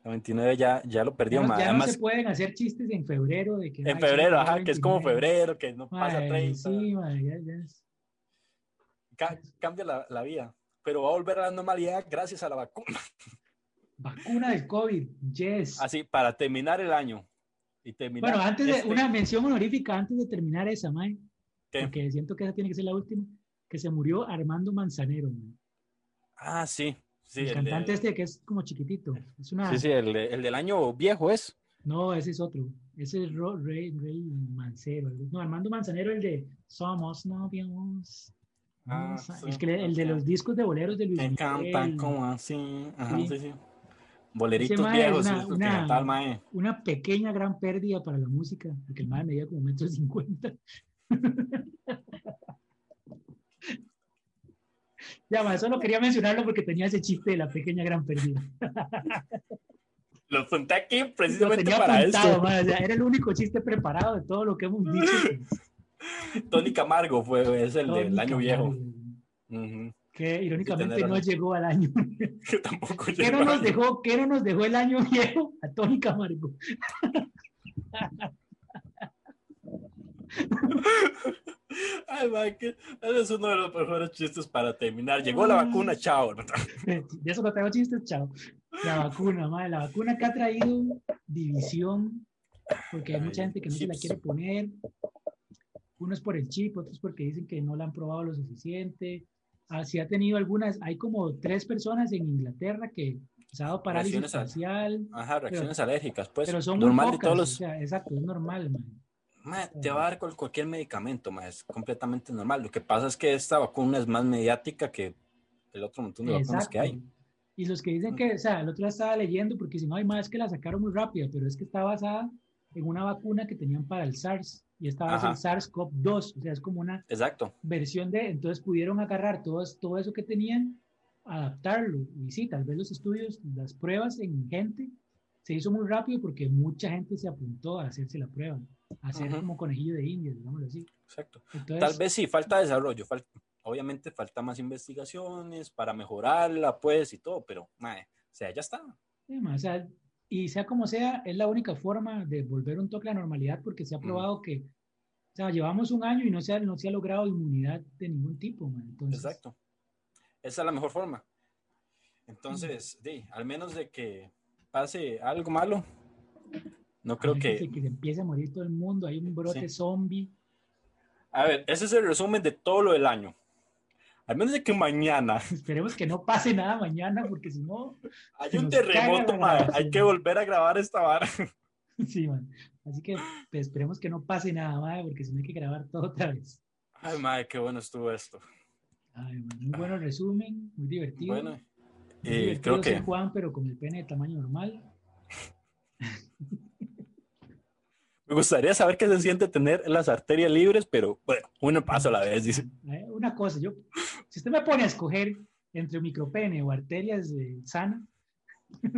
La 29 ya, ya lo Ya, perdió, no, mae. ya no Además, se pueden hacer chistes en febrero de que en febrero, ya ajá, que es como 29. febrero, que no pasa Ma, 30. Sí, ma, ya, ya es- Ca- cambia la, la vida. Pero va a volver a la normalidad gracias a la vacuna. Vacuna del COVID, yes. Así, para terminar el año. Y terminar Bueno, antes de este- una mención honorífica, antes de terminar esa, ma, ¿Qué? porque siento que esa tiene que ser la última, que se murió Armando Manzanero, ma. Ah, sí. sí el el cantante de- este que es como chiquitito. Es una, Sí, sí, el, el del año viejo es. No, ese es otro. Ese es Ro- Rey, Rey Mancero. No, Armando Manzanero, el de Somos novios. Ah, Vamos a- sí, el, que el de los discos de boleros de Luis Me Miguel. como así. Ajá, Sí. sí, sí. Boleritos mae viejos, una- que una- mae. Una pequeña gran pérdida para la música, porque el madre medía como metro cincuenta. ya, ma, solo quería mencionarlo porque tenía ese chiste de la pequeña gran pérdida. Lo apunté aquí precisamente tenía para apuntado, eso. ma, o sea, era el único chiste preparado de todo lo que hemos dicho. Tony Camargo fue, es el del año viejo. Ujú. Que irónicamente no llegó al año. Que tampoco ¿Qué no nos dejó, qué no nos dejó el año viejo? A Tony Camargo. Ay, que ese es uno de los mejores chistes para terminar. Llegó la vacuna, chao. De eso no tengo chistes, chao. La vacuna, madre, la vacuna que ha traído división, porque hay mucha gente que no se la quiere poner. Unos por el chip, otros porque dicen que no la han probado lo suficiente. Así ha tenido algunas, hay como tres personas en Inglaterra que se ha dado parálisis Reacciones al- parcial, Ajá, reacciones alérgicas, pues. pero son muy normal pocas. de todos O los. sea, exacto, es normal, man. Te va a dar cual- cualquier medicamento, es completamente normal. Lo que pasa es que esta vacuna es más mediática que el otro montón de vacunas que hay. Y los que dicen que, o sea, el otro día estaba leyendo porque si no hay más que la sacaron muy rápida, pero es que está basada en una vacuna que tenían para el SARS y esta Ajá. SARS-CoV-2, o sea, es como una Exacto. versión de, entonces pudieron agarrar todo, todo eso que tenían, adaptarlo y sí, tal vez los estudios, las pruebas en gente se hizo muy rápido porque mucha gente se apuntó a hacerse la prueba, a hacer Ujú. como conejillo de indias, digámoslo así. Exacto. Entonces, Tal vez sí, falta desarrollo, obviamente falta más investigaciones para mejorarla, pues, y todo, pero, mae, o sea, ya está. Sí, ma, o sea, y sea como sea, es la única forma de volver un toque a la normalidad porque se ha probado que, o sea, llevamos un año y no se ha, no se ha logrado inmunidad de ningún tipo, Entonces, Exacto. Esa es la mejor forma. Entonces, sí, al menos de que pase algo malo, no creo que... que se empiece a morir todo el mundo, hay un brote Sí. zombie. A ver, ese es el resumen de todo lo del año. Al menos de que mañana Esperemos que no pase nada mañana porque si no, hay un terremoto, grabación. hay que volver a grabar esta vara. sí, man. Así que pues, esperemos que no pase nada, ma, porque si no hay que grabar todo otra vez. Ay, madre, qué bueno estuvo esto. Ay, man, muy bueno resumen, muy divertido. Bueno, Muy eh, divertido creo que Juan, pero con el pene de tamaño normal. Me gustaría saber qué se siente tener las arterias libres, pero bueno, uno paso a la vez, dice. Eh, Una cosa, yo, si usted me pone a escoger entre micropene o arterias eh, sanas,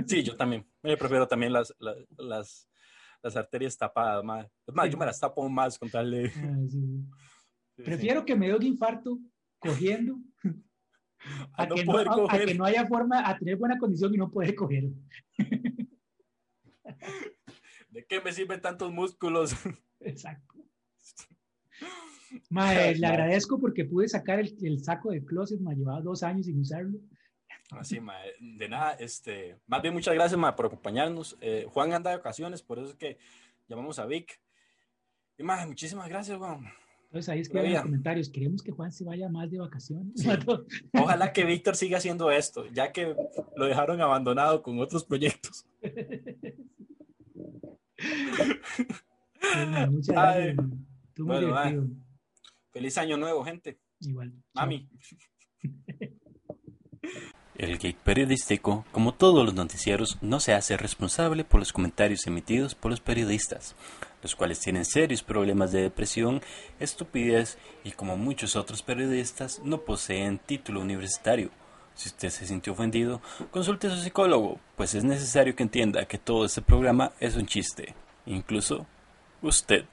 Sí, yo también. Yo prefiero también las, las, las, las arterias tapadas. Es más, Sí. yo me las tapo más con tal de... ah, sí. sí, prefiero que me dé un infarto cogiendo A a, no que no, a- a que no haya forma, a tener buena condición y no poder coger. ¿De qué me sirven tantos músculos? Exacto. Mae, le agradezco porque pude sacar el, el saco del closet, me llevaba dos años sin usarlo. Así, mae, de nada, este, más bien muchas gracias, mae, por acompañarnos. Eh, Juan anda de ocasiones, por eso es que llamamos a Vic. Y, mae, muchísimas gracias, Juan. Entonces ahí escriben en los comentarios, queremos que Juan se vaya más de vacaciones. Sí. Ojalá que Víctor siga haciendo esto, ya que lo dejaron abandonado con otros proyectos. Bueno, muchas gracias. Muy Bueno. Feliz año nuevo, gente. Igual. Mami. El Gate Periodístico, como todos los noticieros, no se hace responsable por los comentarios emitidos por los periodistas, los cuales tienen serios problemas de depresión, estupidez y como muchos otros periodistas no poseen título universitario. Si usted se sintió ofendido, consulte a su psicólogo, pues es necesario que entienda que todo este programa es un chiste, incluso usted.